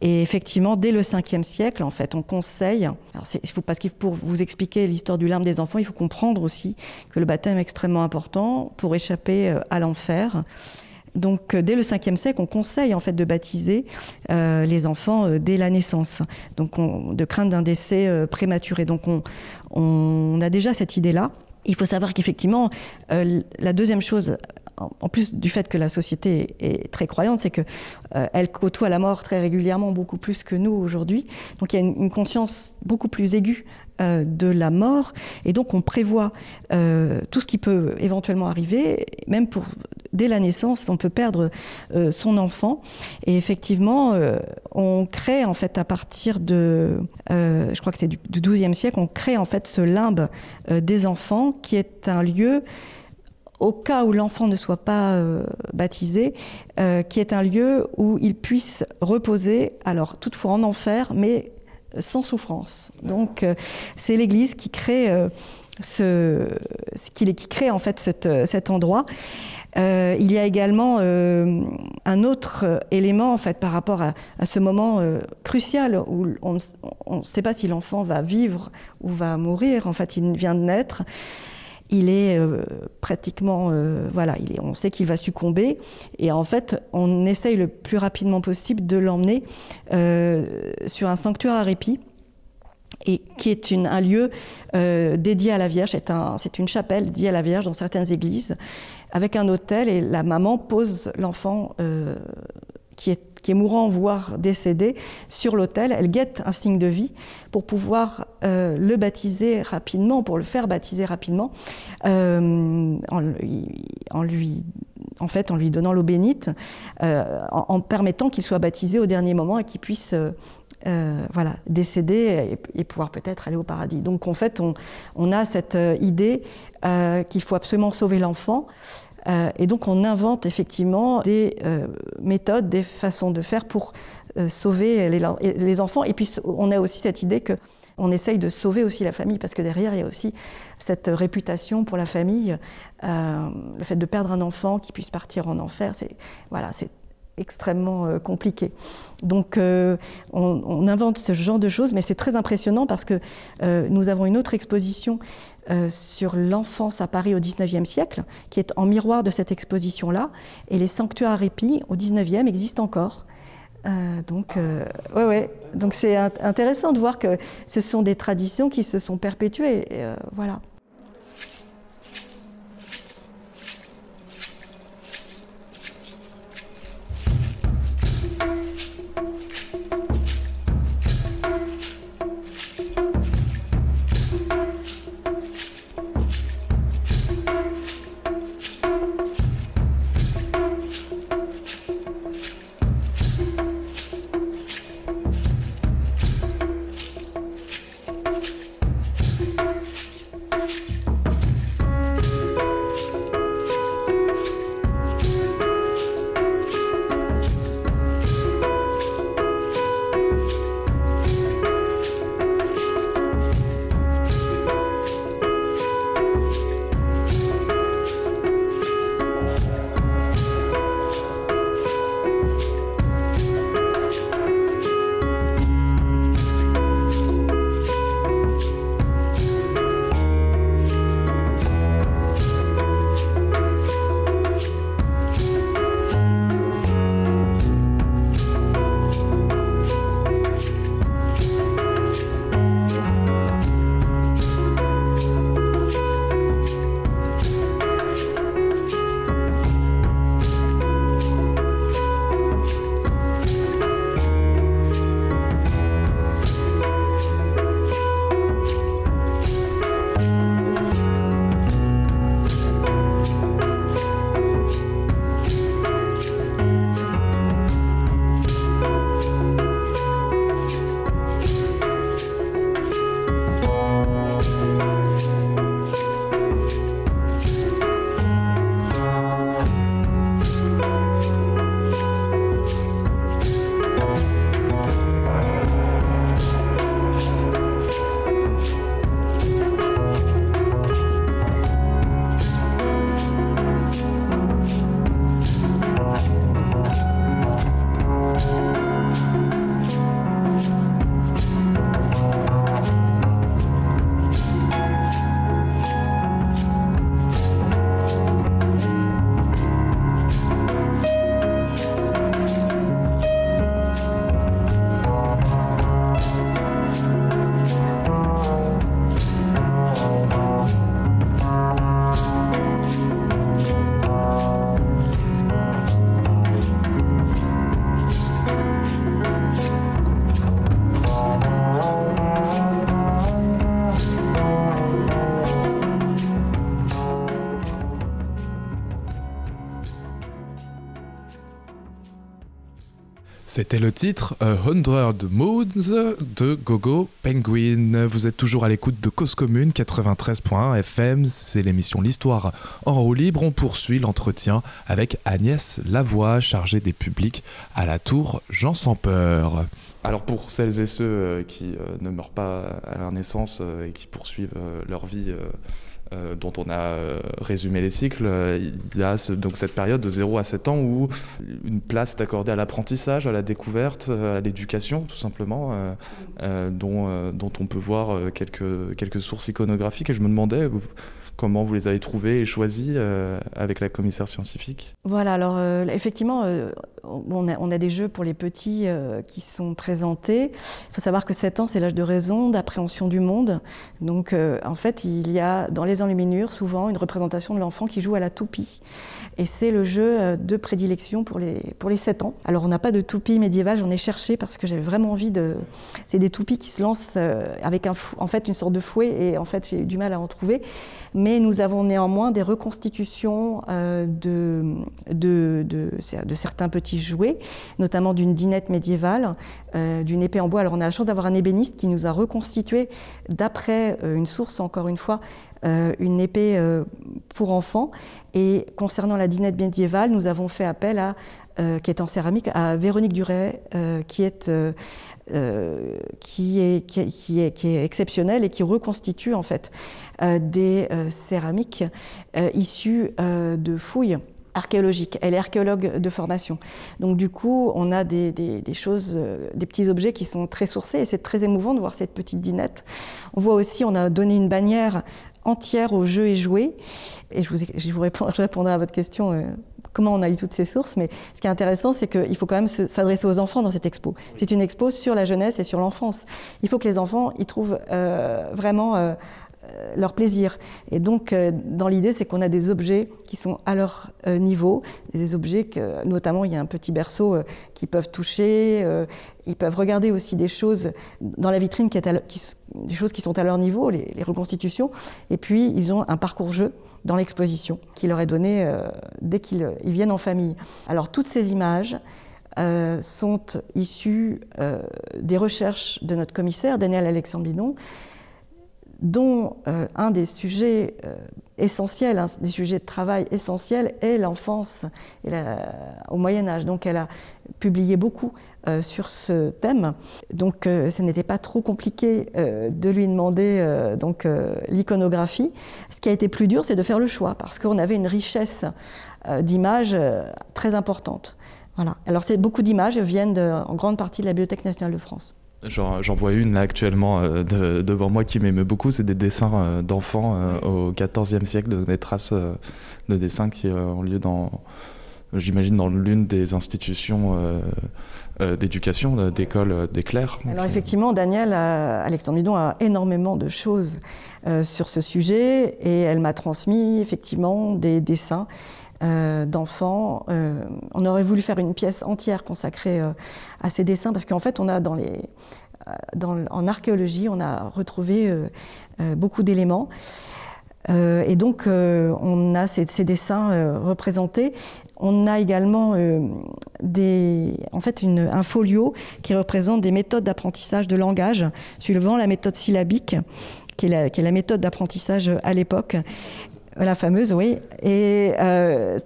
[SPEAKER 2] Et effectivement, dès le 5e siècle, en fait, on conseille. Alors faut parce qu'il pour vous expliquer l'histoire du larme des enfants, il faut comprendre aussi que le baptême est extrêmement important pour échapper euh, à l'enfer. Donc, dès le 5e siècle, on conseille en fait de baptiser les enfants dès la naissance, donc de crainte d'un décès prématuré. Donc, on, on a déjà cette idée-là. Il faut savoir qu'effectivement, euh, la deuxième chose, en plus du fait que la société est très croyante, c'est qu'elle euh, côtoie la mort très régulièrement, beaucoup plus que nous aujourd'hui. Donc il y a une, conscience beaucoup plus aiguë euh, de la mort, et donc on prévoit tout ce qui peut éventuellement arriver, même pour dès la naissance, on peut perdre euh, son enfant. Et effectivement, euh, on crée en fait à partir de, euh, je crois que c'est du, XIIe siècle, on crée en fait ce limbe des enfants qui est un lieu au cas où l'enfant ne soit pas baptisé, qui est un lieu où il puisse reposer, alors toutefois en enfer, mais sans souffrance. Donc c'est l'Église qui crée ce, qui, qui crée en fait cet endroit. Euh, il y a également euh, un autre élément en fait par rapport à, ce moment euh, crucial où on ne sait pas si l'enfant va vivre ou va mourir. En fait, il vient de naître. Il est pratiquement, voilà, il est, on sait qu'il va succomber, et en fait, on essaye le plus rapidement possible de l'emmener sur un sanctuaire à répit et qui est un lieu dédié à la Vierge. C'est un, une chapelle dédiée à la Vierge dans certaines églises avec un hôtel et la maman pose l'enfant euh, qui, est, est mourant, voire décédé, sur l'autel. Elle guette un signe de vie pour pouvoir euh, le baptiser rapidement, pour le faire baptiser rapidement, euh, en, lui en fait, en lui donnant l'eau bénite, en, permettant qu'il soit baptisé au dernier moment et qu'il puisse décéder et, pouvoir peut-être aller au paradis. Donc en fait, on, on a cette idée qu'il faut absolument sauver l'enfant. Euh, et donc on invente effectivement des euh, méthodes, des façons de faire pour euh, sauver les, enfants. Et puis on a aussi cette idée que on essaye de sauver aussi la famille, parce que derrière, il y a aussi cette réputation pour la famille, le fait de perdre un enfant qui puisse partir en enfer, c'est voilà, c'est extrêmement compliqué. Donc on, on, invente ce genre de choses, mais c'est très impressionnant parce que nous avons une autre exposition euh, sur l'enfance à Paris au XIXe siècle, qui est en miroir de cette exposition-là. Et les sanctuaires à répit au XIXe existent encore. Euh, donc, euh, donc c'est intéressant de voir que ce sont des traditions qui se sont perpétuées. voilà.
[SPEAKER 1] C'était le titre A Hundred Moons de Gogo Penguin. Vous êtes toujours à l'écoute de Cause Commune 93.1 FM. C'est l'émission L'Histoire en roue libre. On poursuit l'entretien avec Agnès Lavoie, chargée des publics à la tour Jean sans peur. Alors pour celles et ceux euh, qui euh, ne meurent pas à leur naissance euh, et qui poursuivent leur vie euh, dont on a euh, résumé les cycles, euh, il y a donc cette période de 0 à 7 ans où une place est accordée à l'apprentissage, à la découverte, à l'éducation tout simplement, dont, dont, on peut voir quelques, quelques sources iconographiques. Et je me demandais, comment vous les avez trouvés et choisis avec la commissaire scientifique?
[SPEAKER 2] Voilà, alors effectivement, on a, des jeux pour les petits qui sont présentés. Il faut savoir que 7 ans, c'est l'âge de raison, d'appréhension du monde. Donc en fait, il y a dans les enluminures, souvent une représentation de l'enfant qui joue à la toupie. Et c'est le jeu euh, de prédilection pour les, pour les 7 ans. Alors on n'a pas de toupie médiévale, j'en ai cherché parce que j'avais vraiment envie de... C'est des toupies qui se lancent euh, avec un, en fait une sorte de fouet et en fait j'ai eu du mal à en trouver. Mais nous avons néanmoins des reconstitutions euh, de, de, de, de, certains petits jouets, notamment d'une dinette médiévale, d'une épée en bois. Alors on a la chance d'avoir un ébéniste qui nous a reconstitué, d'après une source encore une fois, euh, une épée euh, pour enfants. Et concernant la dinette médiévale, nous avons fait appel à, euh, qui est en céramique, à Véronique Duret, qui est qui, est, qui, est, qui, est, exceptionnelle et qui reconstitue en fait des céramiques issues de fouilles archéologiques. Elle est archéologue de formation. Donc du coup, on a des, choses, des petits objets qui sont très sourcés et c'est très émouvant de voir cette petite dinette. On voit aussi, on a donné une bannière entière au jeu et joué. Et je vous, réponds, répondrai à votre question. Euh, comment on a eu toutes ces sources, mais ce qui est intéressant, c'est qu'il faut quand même s'adresser aux enfants dans cette expo. C'est une expo sur la jeunesse et sur l'enfance. Il faut que les enfants y trouvent euh, vraiment euh, euh, leur plaisir. Et donc, euh, dans l'idée, c'est qu'on a des objets qui sont à leur euh, niveau, des objets que, notamment, il y a un petit berceau qui peuvent toucher, ils peuvent regarder aussi des choses dans la vitrine, qui, des choses qui sont à leur niveau, les, reconstitutions, et puis ils ont un parcours jeu dans l'exposition qui leur est donné dès qu'ils viennent en famille. Alors, toutes ces images, sont issues des recherches de notre commissaire, Daniel Alexandre Bidon, dont euh, un des sujets euh, essentiels, un des sujets de travail essentiels est l'enfance au Moyen Âge. Donc elle a publié beaucoup euh, sur ce thème. Donc ce n'était pas trop compliqué de lui demander donc l'iconographie. Ce qui a été plus dur, c'est de faire le choix parce qu'on avait une richesse d'images très importante. Voilà. Alors c'est beaucoup d'images viennent en grande partie de la Bibliothèque nationale de France.
[SPEAKER 1] J'en vois une là actuellement euh, devant moi qui m'émeut beaucoup, c'est des dessins euh, d'enfants euh, au XIVe siècle, des traces de dessins qui ont lieu dans, j'imagine, dans l'une des institutions d'éducation, d'école des clercs.
[SPEAKER 2] Alors effectivement, Daniel, Alexandre Midon a énormément de choses sur ce sujet et elle m'a transmis effectivement des dessins. D'enfants. on aurait voulu faire une pièce entière consacrée à ces dessins parce qu'en fait, on a dans les, en archéologie, on a retrouvé euh, euh, beaucoup d'éléments. Euh, et donc, on a ces, dessins représentés. On a également des, en fait un folio qui représente des méthodes d'apprentissage de langage, suivant la méthode syllabique, qui est la, méthode d'apprentissage à l'époque. La fameuse, oui. Et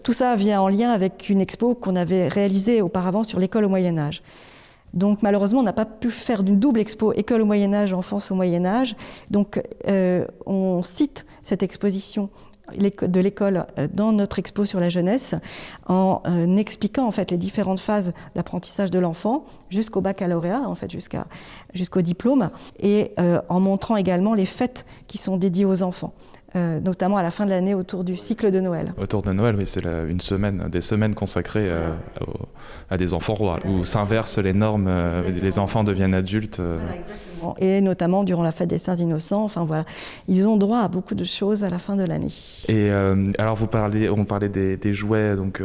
[SPEAKER 2] tout ça vient en lien avec une expo qu'on avait réalisée auparavant sur l'école au Moyen Âge. Donc malheureusement, on n'a pas pu faire d'une double expo école au Moyen Âge, enfance au Moyen Âge. Donc euh, on cite cette exposition de l'école euh, dans notre expo sur la jeunesse en euh, expliquant en fait les différentes phases d'apprentissage de l'enfant jusqu'au baccalauréat en fait jusqu'au diplôme et en montrant également les fêtes qui sont dédiées aux enfants. Euh, notamment à la fin de l'année autour du cycle de Noël.
[SPEAKER 1] Autour de Noël, oui, c'est une semaine, des semaines consacrées euh, à des enfants rois, où s'inversent les normes, euh, les enfants deviennent adultes.
[SPEAKER 2] Et notamment durant la fête des Saints Innocents, enfin voilà, ils ont droit à beaucoup de choses à la fin de l'année.
[SPEAKER 1] Et alors vous parlez, on parlait des, jouets, donc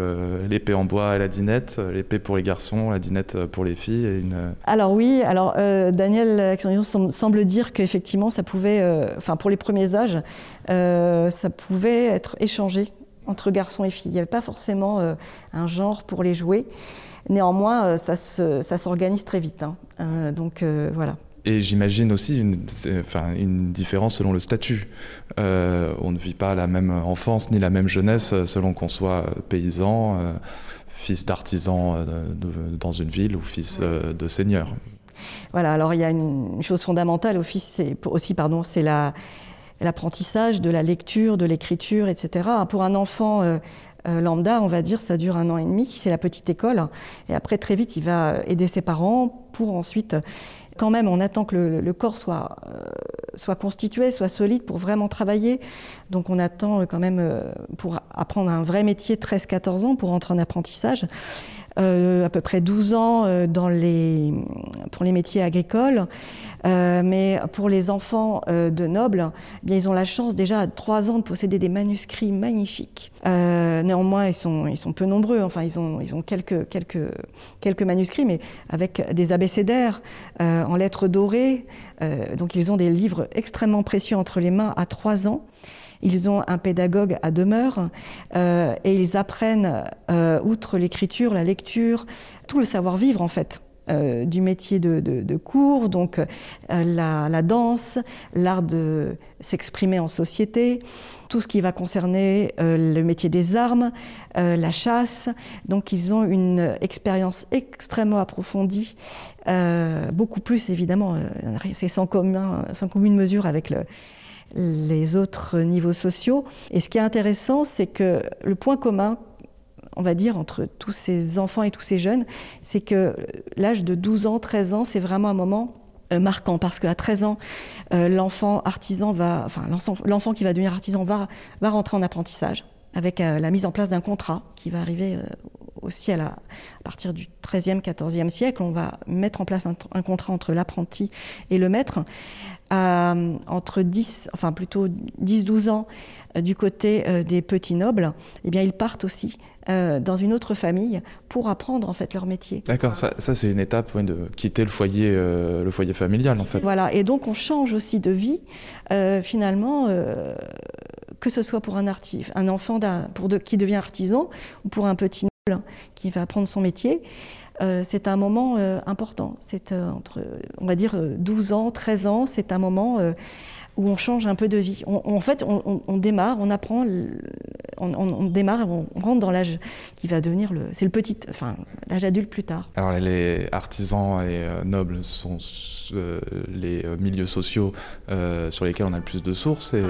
[SPEAKER 1] l'épée en bois et la dinette, l'épée pour les garçons, la dinette pour les filles. Et une...
[SPEAKER 2] Alors oui, alors Daniel semble dire qu'effectivement ça pouvait, enfin pour les premiers âges, euh, ça pouvait être échangé entre garçons et filles. Il n'y avait pas forcément un genre pour les jouer. Néanmoins, ça s'organise très vite. Hein. donc voilà.
[SPEAKER 1] Et j'imagine aussi une, enfin, une différence selon le statut. Euh, on ne vit pas la même enfance ni la même jeunesse selon qu'on soit paysan, euh, fils d'artisan euh, dans une ville ou fils de seigneur.
[SPEAKER 2] Voilà, alors il y a une chose fondamentale aussi, pardon, c'est l'apprentissage de la lecture, de l'écriture, etc. Pour un enfant lambda, on va dire, ça dure un an et demi, c'est la petite école. Et après, très vite, il va aider ses parents pour ensuite quand même, on attend que le, corps soit, euh, soit constitué, soit solide pour vraiment travailler. Donc on attend euh, quand même euh, pour apprendre un vrai métier 13-14 ans pour entrer en apprentissage. À peu près 12 ans dans les, pour les métiers agricoles. Euh, mais pour les enfants euh, de nobles, eh bien, ils ont la chance déjà à 3 ans de posséder des manuscrits magnifiques. Euh, néanmoins, ils sont, ils sont peu nombreux. Enfin, ils ont, ils ont quelques, quelques, quelques manuscrits, mais avec des abécédaires en lettres dorées. donc, ils ont des livres extrêmement précieux entre les mains à 3 ans. Ils ont un pédagogue à demeure et ils apprennent, outre l'écriture, la lecture, tout le savoir-vivre en fait. Euh, du métier de, cours, donc euh, la, danse, l'art de s'exprimer en société, tout ce qui va concerner euh, le métier des armes, la chasse. Donc ils ont une expérience extrêmement approfondie, beaucoup plus évidemment, c'est sans, commun, sans commune mesure avec les autres niveaux sociaux. Et ce qui est intéressant, c'est que le point commun on va dire, entre tous ces enfants et tous ces jeunes, c'est que l'âge de 12 ans, 13 ans, c'est vraiment un moment euh, marquant parce qu'à 13 ans, euh, l'enfant artisan va, enfin l'enfant qui va devenir artisan va, va rentrer en apprentissage avec euh, la mise en place d'un contrat qui va arriver aussi à, la, à, partir du 13e, 14e siècle. On va mettre en place un contrat entre l'apprenti et le maître. Entre 10, enfin plutôt 10-12 ans du côté des petits nobles, eh bien ils partent aussi euh, dans une autre famille pour apprendre en fait leur métier.
[SPEAKER 1] D'accord, ça, c'est une étape de quitter le foyer, euh, le foyer familial en fait.
[SPEAKER 2] Voilà, et donc on change aussi de vie euh, finalement, que ce soit pour un, artif, un enfant pour qui devient artisan ou pour un petit noble qui va apprendre son métier. C'est un moment important. C'est entre, on va dire, 12 ans, 13 ans. C'est un moment où on change un peu de vie. en fait, on, démarre, on apprend, on, démarre, on rentre dans l'âge qui va devenir le, c'est le petit, enfin l'âge adulte plus tard.
[SPEAKER 1] Alors les artisans et euh, nobles sont euh, les euh, milieux sociaux sur lesquels on a le plus de sources et,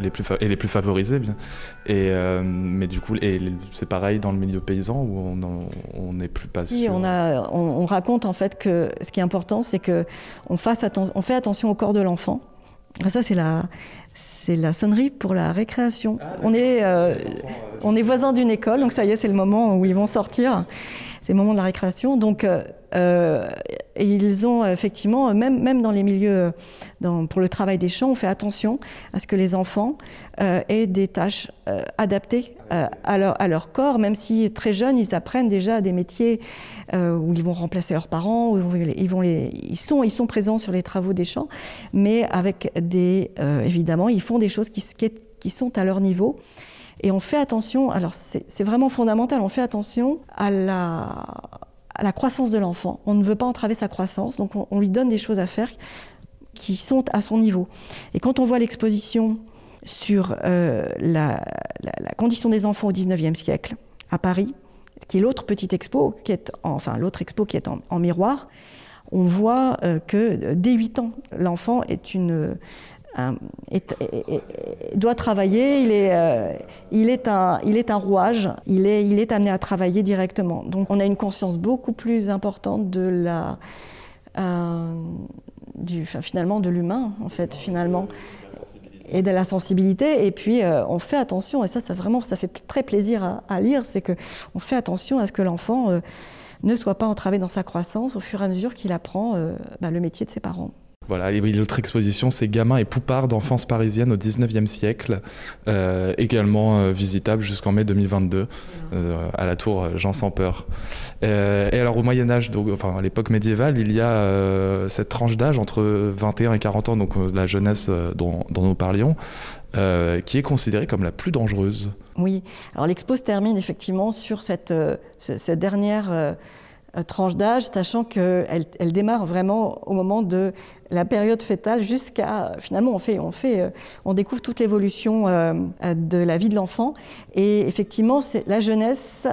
[SPEAKER 1] les, plus et les plus favorisés bien. Et mais du coup, c'est pareil dans le milieu paysan où on n'est plus pas.
[SPEAKER 2] Si, on a, on, raconte en fait que ce qui est important, c'est que on fasse on fait attention au corps de l'enfant ah, ça, c'est la, c'est la sonnerie pour la récréation. Ah, on est, euh, on est voisins d'une école, donc ça y est, c'est le moment où ils vont sortir. C'est le moment de la récréation. Donc, euh, euh, ils ont effectivement, même, même dans les milieux, pour le travail des champs, on fait attention à ce que les enfants aient des tâches adaptées à, leur, corps, même si très jeunes, ils apprennent déjà des métiers où ils vont remplacer leurs parents, où ils, sont, ils sont présents sur les travaux des champs, mais avec des, évidemment, ils font des choses qui, qui sont à leur niveau. Et on fait attention, alors c'est vraiment fondamental, on fait attention à la, croissance de l'enfant. On ne veut pas entraver sa croissance, donc on, lui donne des choses à faire qui sont à son niveau. Et quand on voit l'exposition sur euh, la, condition des enfants au 19e siècle à Paris, qui est l'autre petite expo, qui est enfin l'autre expo qui est en, miroir, on voit euh, que dès 8 ans, l'enfant est une doit travailler, il est, euh, il, est un, il est un rouage, il est, il est amené à travailler directement. Donc on a une conscience beaucoup plus importante de la, euh, du, finalement de l'humain, en fait, finalement, et de la sensibilité. Et puis euh, on fait attention, et ça, ça vraiment, ça fait très plaisir à, lire, c'est que on fait attention à ce que l'enfant ne soit pas entravé dans sa croissance au fur et à mesure qu'il apprend bah, le métier de ses parents.
[SPEAKER 1] Voilà, l'autre exposition, c'est Gamins et Poupards d'enfance parisienne au 19e siècle, euh, également euh, visitable jusqu'en mai 2022 euh, à la tour Jean sans peur. et alors au Moyen Âge, donc, enfin à l'époque médiévale, il y a cette tranche d'âge entre 21 et 40 ans, donc la jeunesse dont, nous parlions. qui est considérée comme la plus dangereuse.
[SPEAKER 2] Oui, alors l'expo se termine effectivement sur cette dernière tranche d'âge, sachant qu'elle elle démarre vraiment au moment de la période fétale jusqu'à finalement on fait on fait on découvre toute l'évolution de la vie de l'enfant et effectivement c'est la jeunesse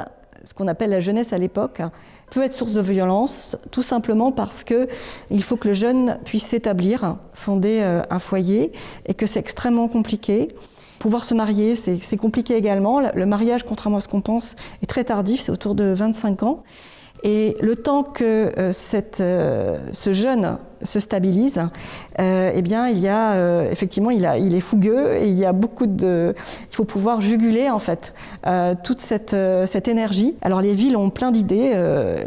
[SPEAKER 2] ce qu'on appelle la jeunesse à l'époque peut être source de violence, tout simplement parce que il faut que le jeune puisse s'établir, fonder euh, un foyer, et que c'est extrêmement compliqué. Pouvoir se marier, c'est compliqué également. Le mariage, contrairement à ce qu'on pense, est très tardif, c'est autour de 25 ans. Et le temps que euh, euh, ce jeune se stabilise, euh, eh bien, il y a effectivement, il, a, il, est fougueux et il y a beaucoup de, il faut pouvoir juguler en fait toute cette, énergie. Alors les villes ont plein d'idées,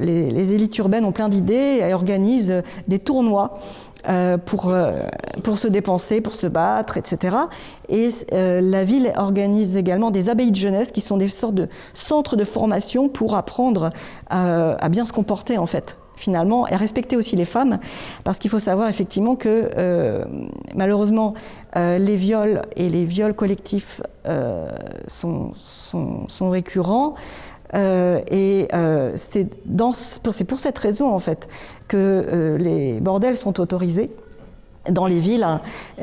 [SPEAKER 2] les, les, élites urbaines ont plein d'idées, elles organisent des tournois. Pour, pour se dépenser, pour se battre, etc. Et la ville organise également des abbayes de jeunesse qui sont des sortes de centres de formation pour apprendre à bien se comporter en fait finalement, et respecter aussi les femmes, parce qu'il faut savoir effectivement que euh, malheureusement, euh, les viols et les viols collectifs euh, sont, sont, sont, récurrents. Et c'est pour cette raison en fait que les bordels sont autorisés dans les villes.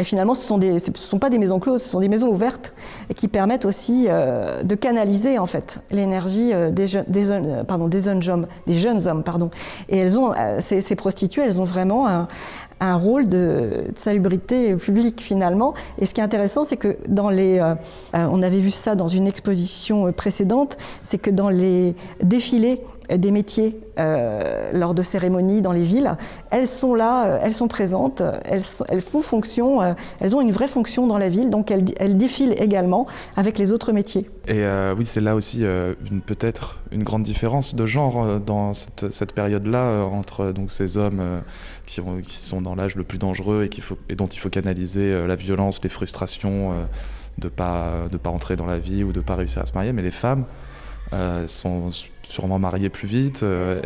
[SPEAKER 2] Finalement, ce ne sont, pas des maisons closes, ce sont des maisons ouvertes qui permettent aussi euh, de canaliser en fait l'énergie euh, euh, des, jeunes hommes, des jeunes hommes. Pardon. Et elles ont, ces, prostituées, elles ont vraiment un rôle de, salubrité publique finalement. Et ce qui est intéressant, c'est que dans les, on avait vu ça dans une exposition précédente, c'est que dans les défilés des métiers euh, lors de cérémonies dans les villes, elles sont là, euh, elles sont présentes, elles, font fonction, euh, elles ont une vraie fonction dans la ville, donc elles, défilent également avec les autres métiers.
[SPEAKER 1] Et oui, c'est là aussi peut-être une grande différence de genre dans cette, période-là entre donc ces hommes qui, ont, qui, sont dans l'âge le plus dangereux et, faut, dont il faut canaliser la violence, les frustrations de ne pas, de pas entrer dans la vie ou de ne pas réussir à se marier, mais les femmes sont sûrement mariées plus vite, euh,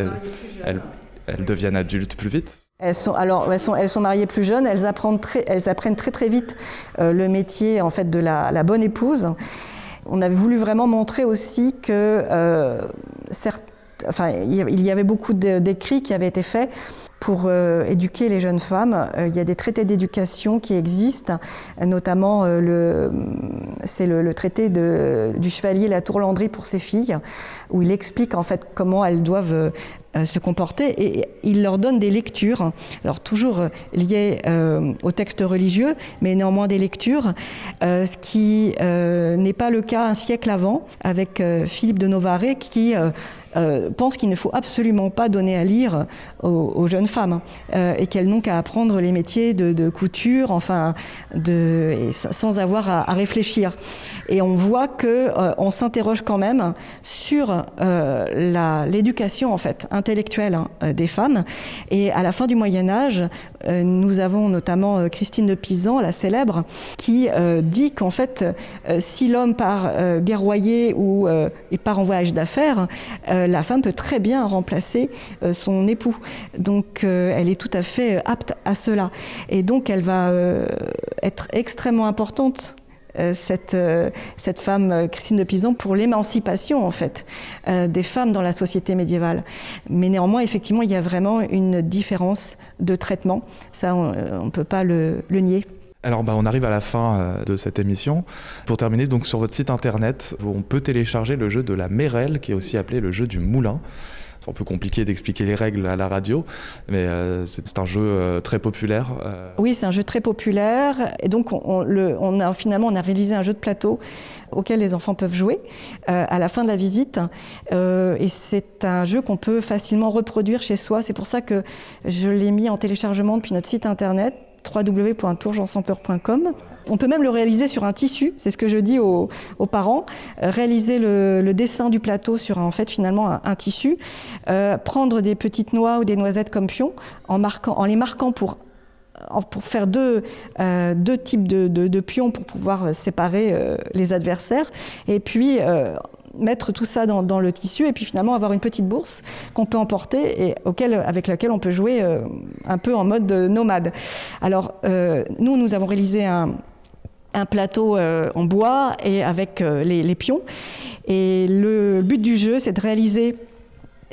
[SPEAKER 1] elles, elles, deviennent adultes plus vite.
[SPEAKER 2] Elles sont, alors, elles sont, elles sont mariées plus jeunes, elles apprennent très, elles apprennent très, très vite euh, le métier en fait, de la, la, bonne épouse. On avait voulu vraiment montrer aussi que euh, certes, enfin, il y avait beaucoup d'écrits qui avaient été faits pour euh, éduquer les jeunes femmes. Euh, il y a des traités d'éducation qui existent, notamment euh, le, c'est le, traité du chevalier La Tourlandrie pour ses filles, où il explique en fait comment elles doivent se comporter et il leur donne des lectures, alors toujours liées au texte religieux, mais néanmoins des lectures, ce qui n'est pas le cas un siècle avant avec Philippe de Novare qui euh, pense qu'il ne faut absolument pas donner à lire aux, jeunes femmes euh, et qu'elles n'ont qu'à apprendre les métiers de, couture, enfin, sans avoir à, réfléchir. Et on voit que euh, on s'interroge quand même sur l'éducation en fait intellectuelle hein, des femmes. Et à la fin du Moyen Âge, nous avons notamment Christine de Pisan, la célèbre, qui dit qu'en fait, si l'homme part guerroyer ou il part en voyage d'affaires, euh, la femme peut très bien remplacer euh, son époux. Donc euh, elle est tout à fait apte à cela. Et donc elle va être extrêmement importante cette, cette femme Christine de Pisan pour l'émancipation en fait des femmes dans la société médiévale. Mais néanmoins, effectivement, il y a vraiment une différence de traitement. Ça, on ne peut pas le, nier.
[SPEAKER 1] Alors bah, on arrive à la fin euh, de cette émission. Pour terminer, donc sur votre site internet, on peut télécharger le jeu de la Mérelle, qui est aussi appelé le jeu du moulin. C'est un peu compliqué d'expliquer les règles à la radio, mais euh, c'est un jeu euh, très populaire.
[SPEAKER 2] Oui, c'est un jeu très populaire. Et donc, on, a, finalement, on a réalisé un jeu de plateau auquel les enfants peuvent jouer à la fin de la visite. et c'est un jeu qu'on peut facilement reproduire chez soi. C'est pour ça que je l'ai mis en téléchargement depuis notre site internet www.tourgensampleur.com. On peut même le réaliser sur un tissu, c'est ce que je dis aux, parents, euh, réaliser le, dessin du plateau sur en fait finalement un, tissu, euh, prendre des petites noix ou des noisettes comme pions en, les marquant pour pour faire deux, euh, deux types de, de, pions pour pouvoir séparer les adversaires. Et puis, mettre tout ça dans, le tissu et puis finalement avoir une petite bourse qu'on peut emporter et auquel, avec laquelle on peut jouer un peu en mode nomade. Alors, nous, nous avons réalisé un, un plateau en bois et avec les, les, pions. Et le but du jeu, c'est de réaliser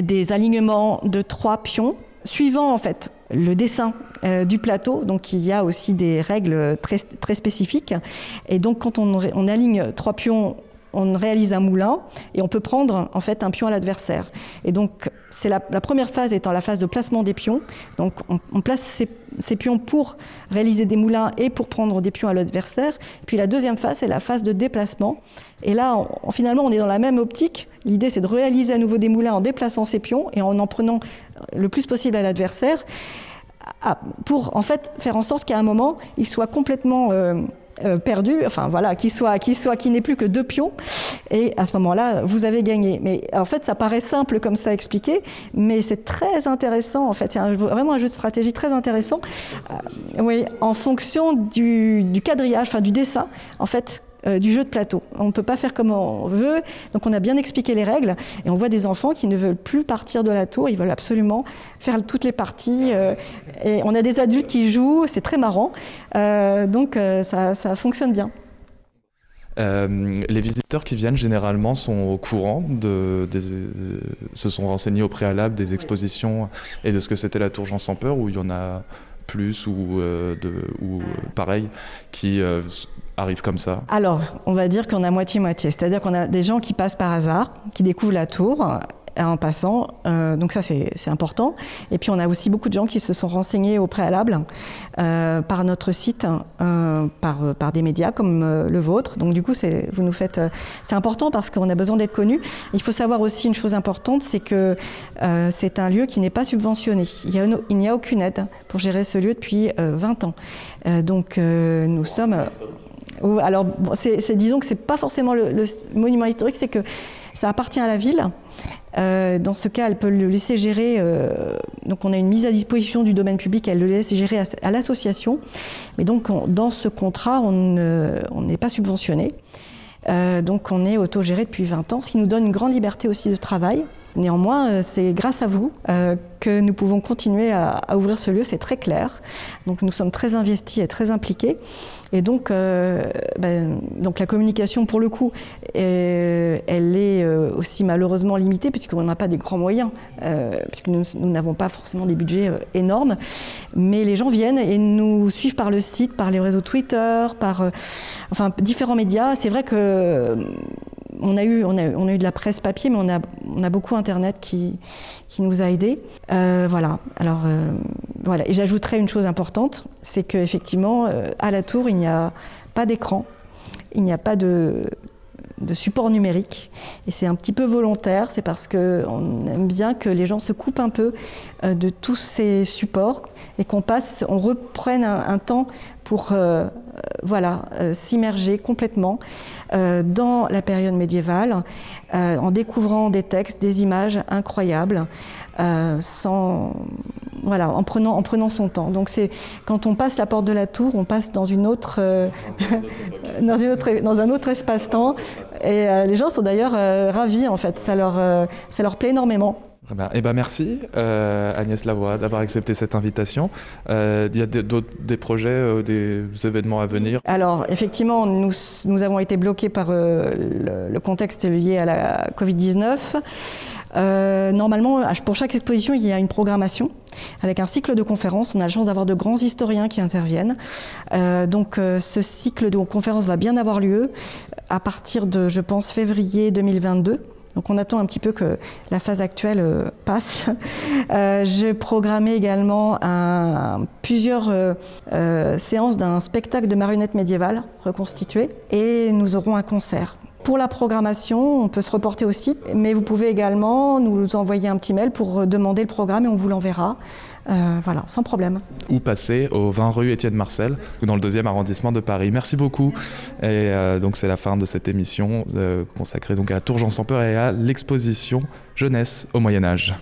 [SPEAKER 2] des alignements de trois pions, suivant en fait le dessin du plateau. Donc il y a aussi des règles très, très spécifiques. Et donc quand on, on aligne trois pions on réalise un moulin et on peut prendre en fait un pion à l'adversaire. Et donc c'est la, première phase étant la phase de placement des pions. Donc on, place ces, pions pour réaliser des moulins et pour prendre des pions à l'adversaire. Puis la deuxième phase c'est la phase de déplacement. Et là finalement on est dans la même optique. L'idée c'est de réaliser à nouveau des moulins en déplaçant ces pions et en en prenant le plus possible à l'adversaire pour en fait faire en sorte qu'à un moment il soit complètement euh, euh, perdu, enfin voilà, qui soit, qui soit, qui n'ait plus que deux pions, et à ce moment-là, vous avez gagné. Mais en fait, ça paraît simple comme ça expliqué, mais c'est très intéressant. En fait, c'est vraiment un jeu de stratégie très intéressant. Euh, oui, en fonction du, du quadrillage, enfin du dessin, en fait, euh, du jeu de plateau. On ne peut pas faire comme on veut, donc on a bien expliqué les règles et on voit des enfants qui ne veulent plus partir de la tour, ils veulent absolument faire toutes les parties. Euh, et on a des adultes qui jouent, c'est très marrant, euh, donc ça, fonctionne bien.
[SPEAKER 1] les visiteurs qui viennent généralement sont au courant, de, se sont renseignés au préalable des expositions et de ce que c'était la tour Jean sans peur, ou il y en a plus ou, de, ou pareil qui arrive comme ça
[SPEAKER 2] Alors, on va dire qu'on a moitié-moitié. C'est-à-dire qu'on a des gens qui passent par hasard, qui découvrent la tour euh, en passant. Euh, donc ça, c'est important. Et puis, on a aussi beaucoup de gens qui se sont renseignés au préalable euh, par notre site, par, par des médias comme le vôtre. Donc du coup, vous nous faites... c'est important parce qu'on a besoin d'être connu. Il faut savoir aussi une chose importante, c'est que c'est un lieu qui n'est pas subventionné. Il n'y a, a, aucune aide pour gérer ce lieu depuis 20 ans. donc nous sommes alors, disons que c'est pas forcément le, monument historique, c'est que ça appartient à la ville. Euh, dans ce cas, elle peut le laisser gérer. Euh, donc, on a une mise à disposition du domaine public, elle le laisse gérer à, l'association. Mais donc, dans ce contrat, on n'est pas subventionné. Euh, donc, on est autogéré depuis 20 ans, ce qui nous donne une grande liberté aussi de travail. Néanmoins, c'est grâce à vous que nous pouvons continuer à ouvrir ce lieu, c'est très clair. Donc, nous sommes très investis et très impliqués. Et donc, euh, ben, donc la communication, pour le coup, elle est euh, aussi malheureusement limitée puisqu'on n'a pas des grands moyens, euh, puisque nous n'avons pas forcément des budgets énormes. Mais les gens viennent et nous suivent par le site, par les réseaux Twitter, par enfin différents médias. C'est vrai que on a, eu, on, a, on a eu de la presse papier, mais on a, on a beaucoup Internet qui, qui nous a aidés. voilà. Alors, voilà. Et j'ajouterais une chose importante, c'est qu'effectivement, à la tour, il n'y a pas d'écran, il n'y a pas de, support numérique. Et c'est un petit peu volontaire, c'est parce qu'on aime bien que les gens se coupent un peu euh, de tous ces supports et qu'on passe, on reprenne un, temps pour euh, voilà, euh, s'immerger complètement dans la période médiévale, en découvrant des textes, des images incroyables, sans voilà, en prenant, en prenant son temps. Donc c'est quand on passe la porte de la tour, on passe dans une autre, euh, [laughs] dans, une autre dans un autre espace-temps. Et euh, les gens sont d'ailleurs euh, ravis en fait. Ça leur, ça leur plaît énormément.
[SPEAKER 1] Eh ben merci Agnès Lavoie d'avoir accepté cette invitation. Il y a d'autres des projets, des événements à venir?
[SPEAKER 2] Alors effectivement, nous, nous avons été bloqués par le, le, contexte lié à la Covid-19. Euh, normalement, pour chaque exposition, il y a une programmation avec un cycle de conférences. On a la chance d'avoir de grands historiens qui interviennent. Euh, donc, euh, ce cycle de conférences va bien avoir lieu à partir de, je pense, février 2022. Donc on attend un petit peu que la phase actuelle passe. [laughs] J'ai programmé également plusieurs séances d'un spectacle de marionnettes médiévales reconstituées et nous aurons un concert. Pour la programmation, on peut se reporter au site, mais vous pouvez également nous envoyer un petit mail pour demander le programme et on vous l'enverra. Euh, voilà, sans problème.
[SPEAKER 1] Ou passer au 20 rue Étienne Marcel, dans le deuxième arrondissement de Paris. Merci beaucoup. Et euh, donc c'est la fin de cette émission euh, consacrée donc à la Tour Jean sans peur et à l'exposition jeunesse au Moyen Âge.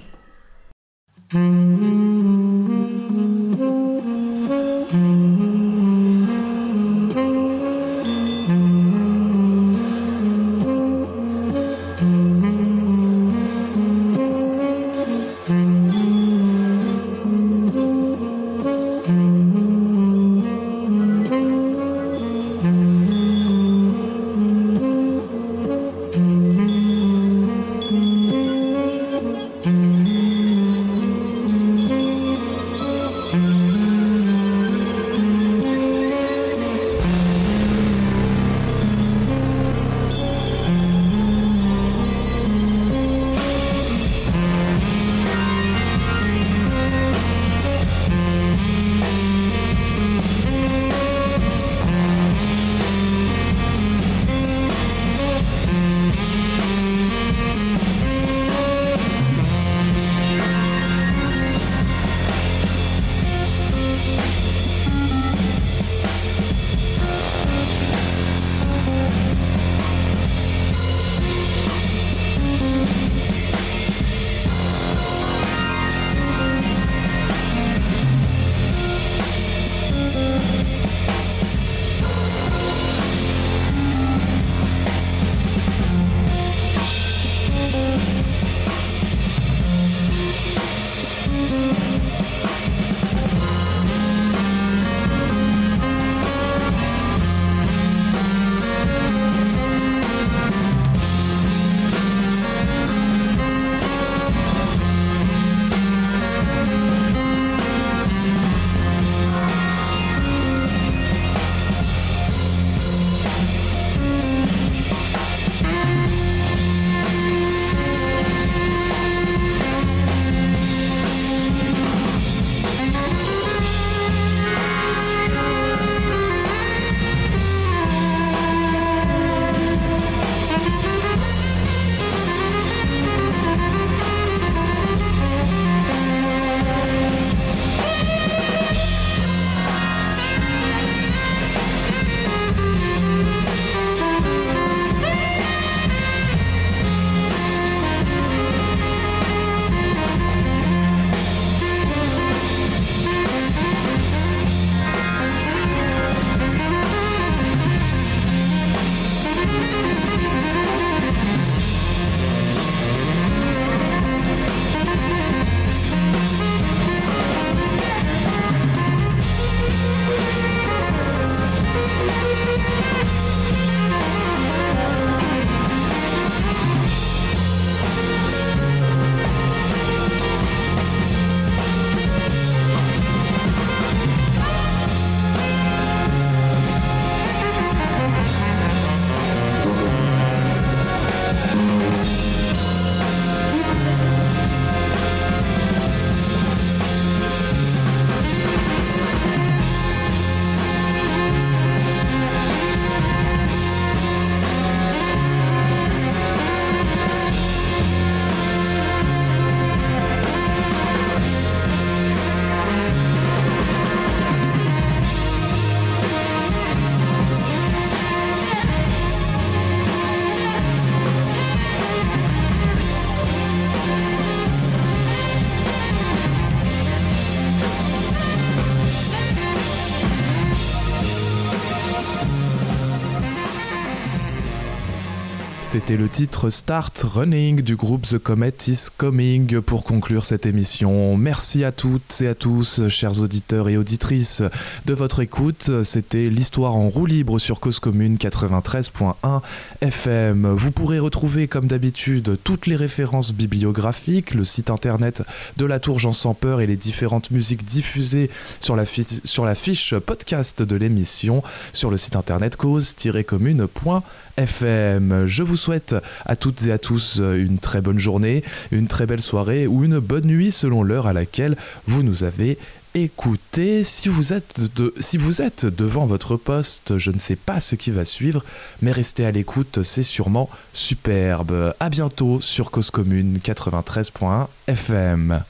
[SPEAKER 1] C'était le titre Start Running du groupe The Comet is Coming pour conclure cette émission. Merci à toutes et à tous, chers auditeurs et auditrices, de votre écoute. C'était l'histoire en roue libre sur Cause Commune 93.1 FM. Vous pourrez retrouver, comme d'habitude, toutes les références bibliographiques, le site internet de la Tour Jean Sans Peur et les différentes musiques diffusées sur la, fiche podcast de l'émission sur le site internet cause-commune.fm. Je vous souhaite à toutes et à tous euh, une très bonne journée, une très belle soirée ou une bonne nuit selon l'heure à laquelle vous nous avez écouté. Si vous, êtes si vous êtes devant votre poste, je ne sais pas ce qui va suivre, mais restez à l'écoute, c'est sûrement superbe. À bientôt sur Cause Commune 93.1 FM.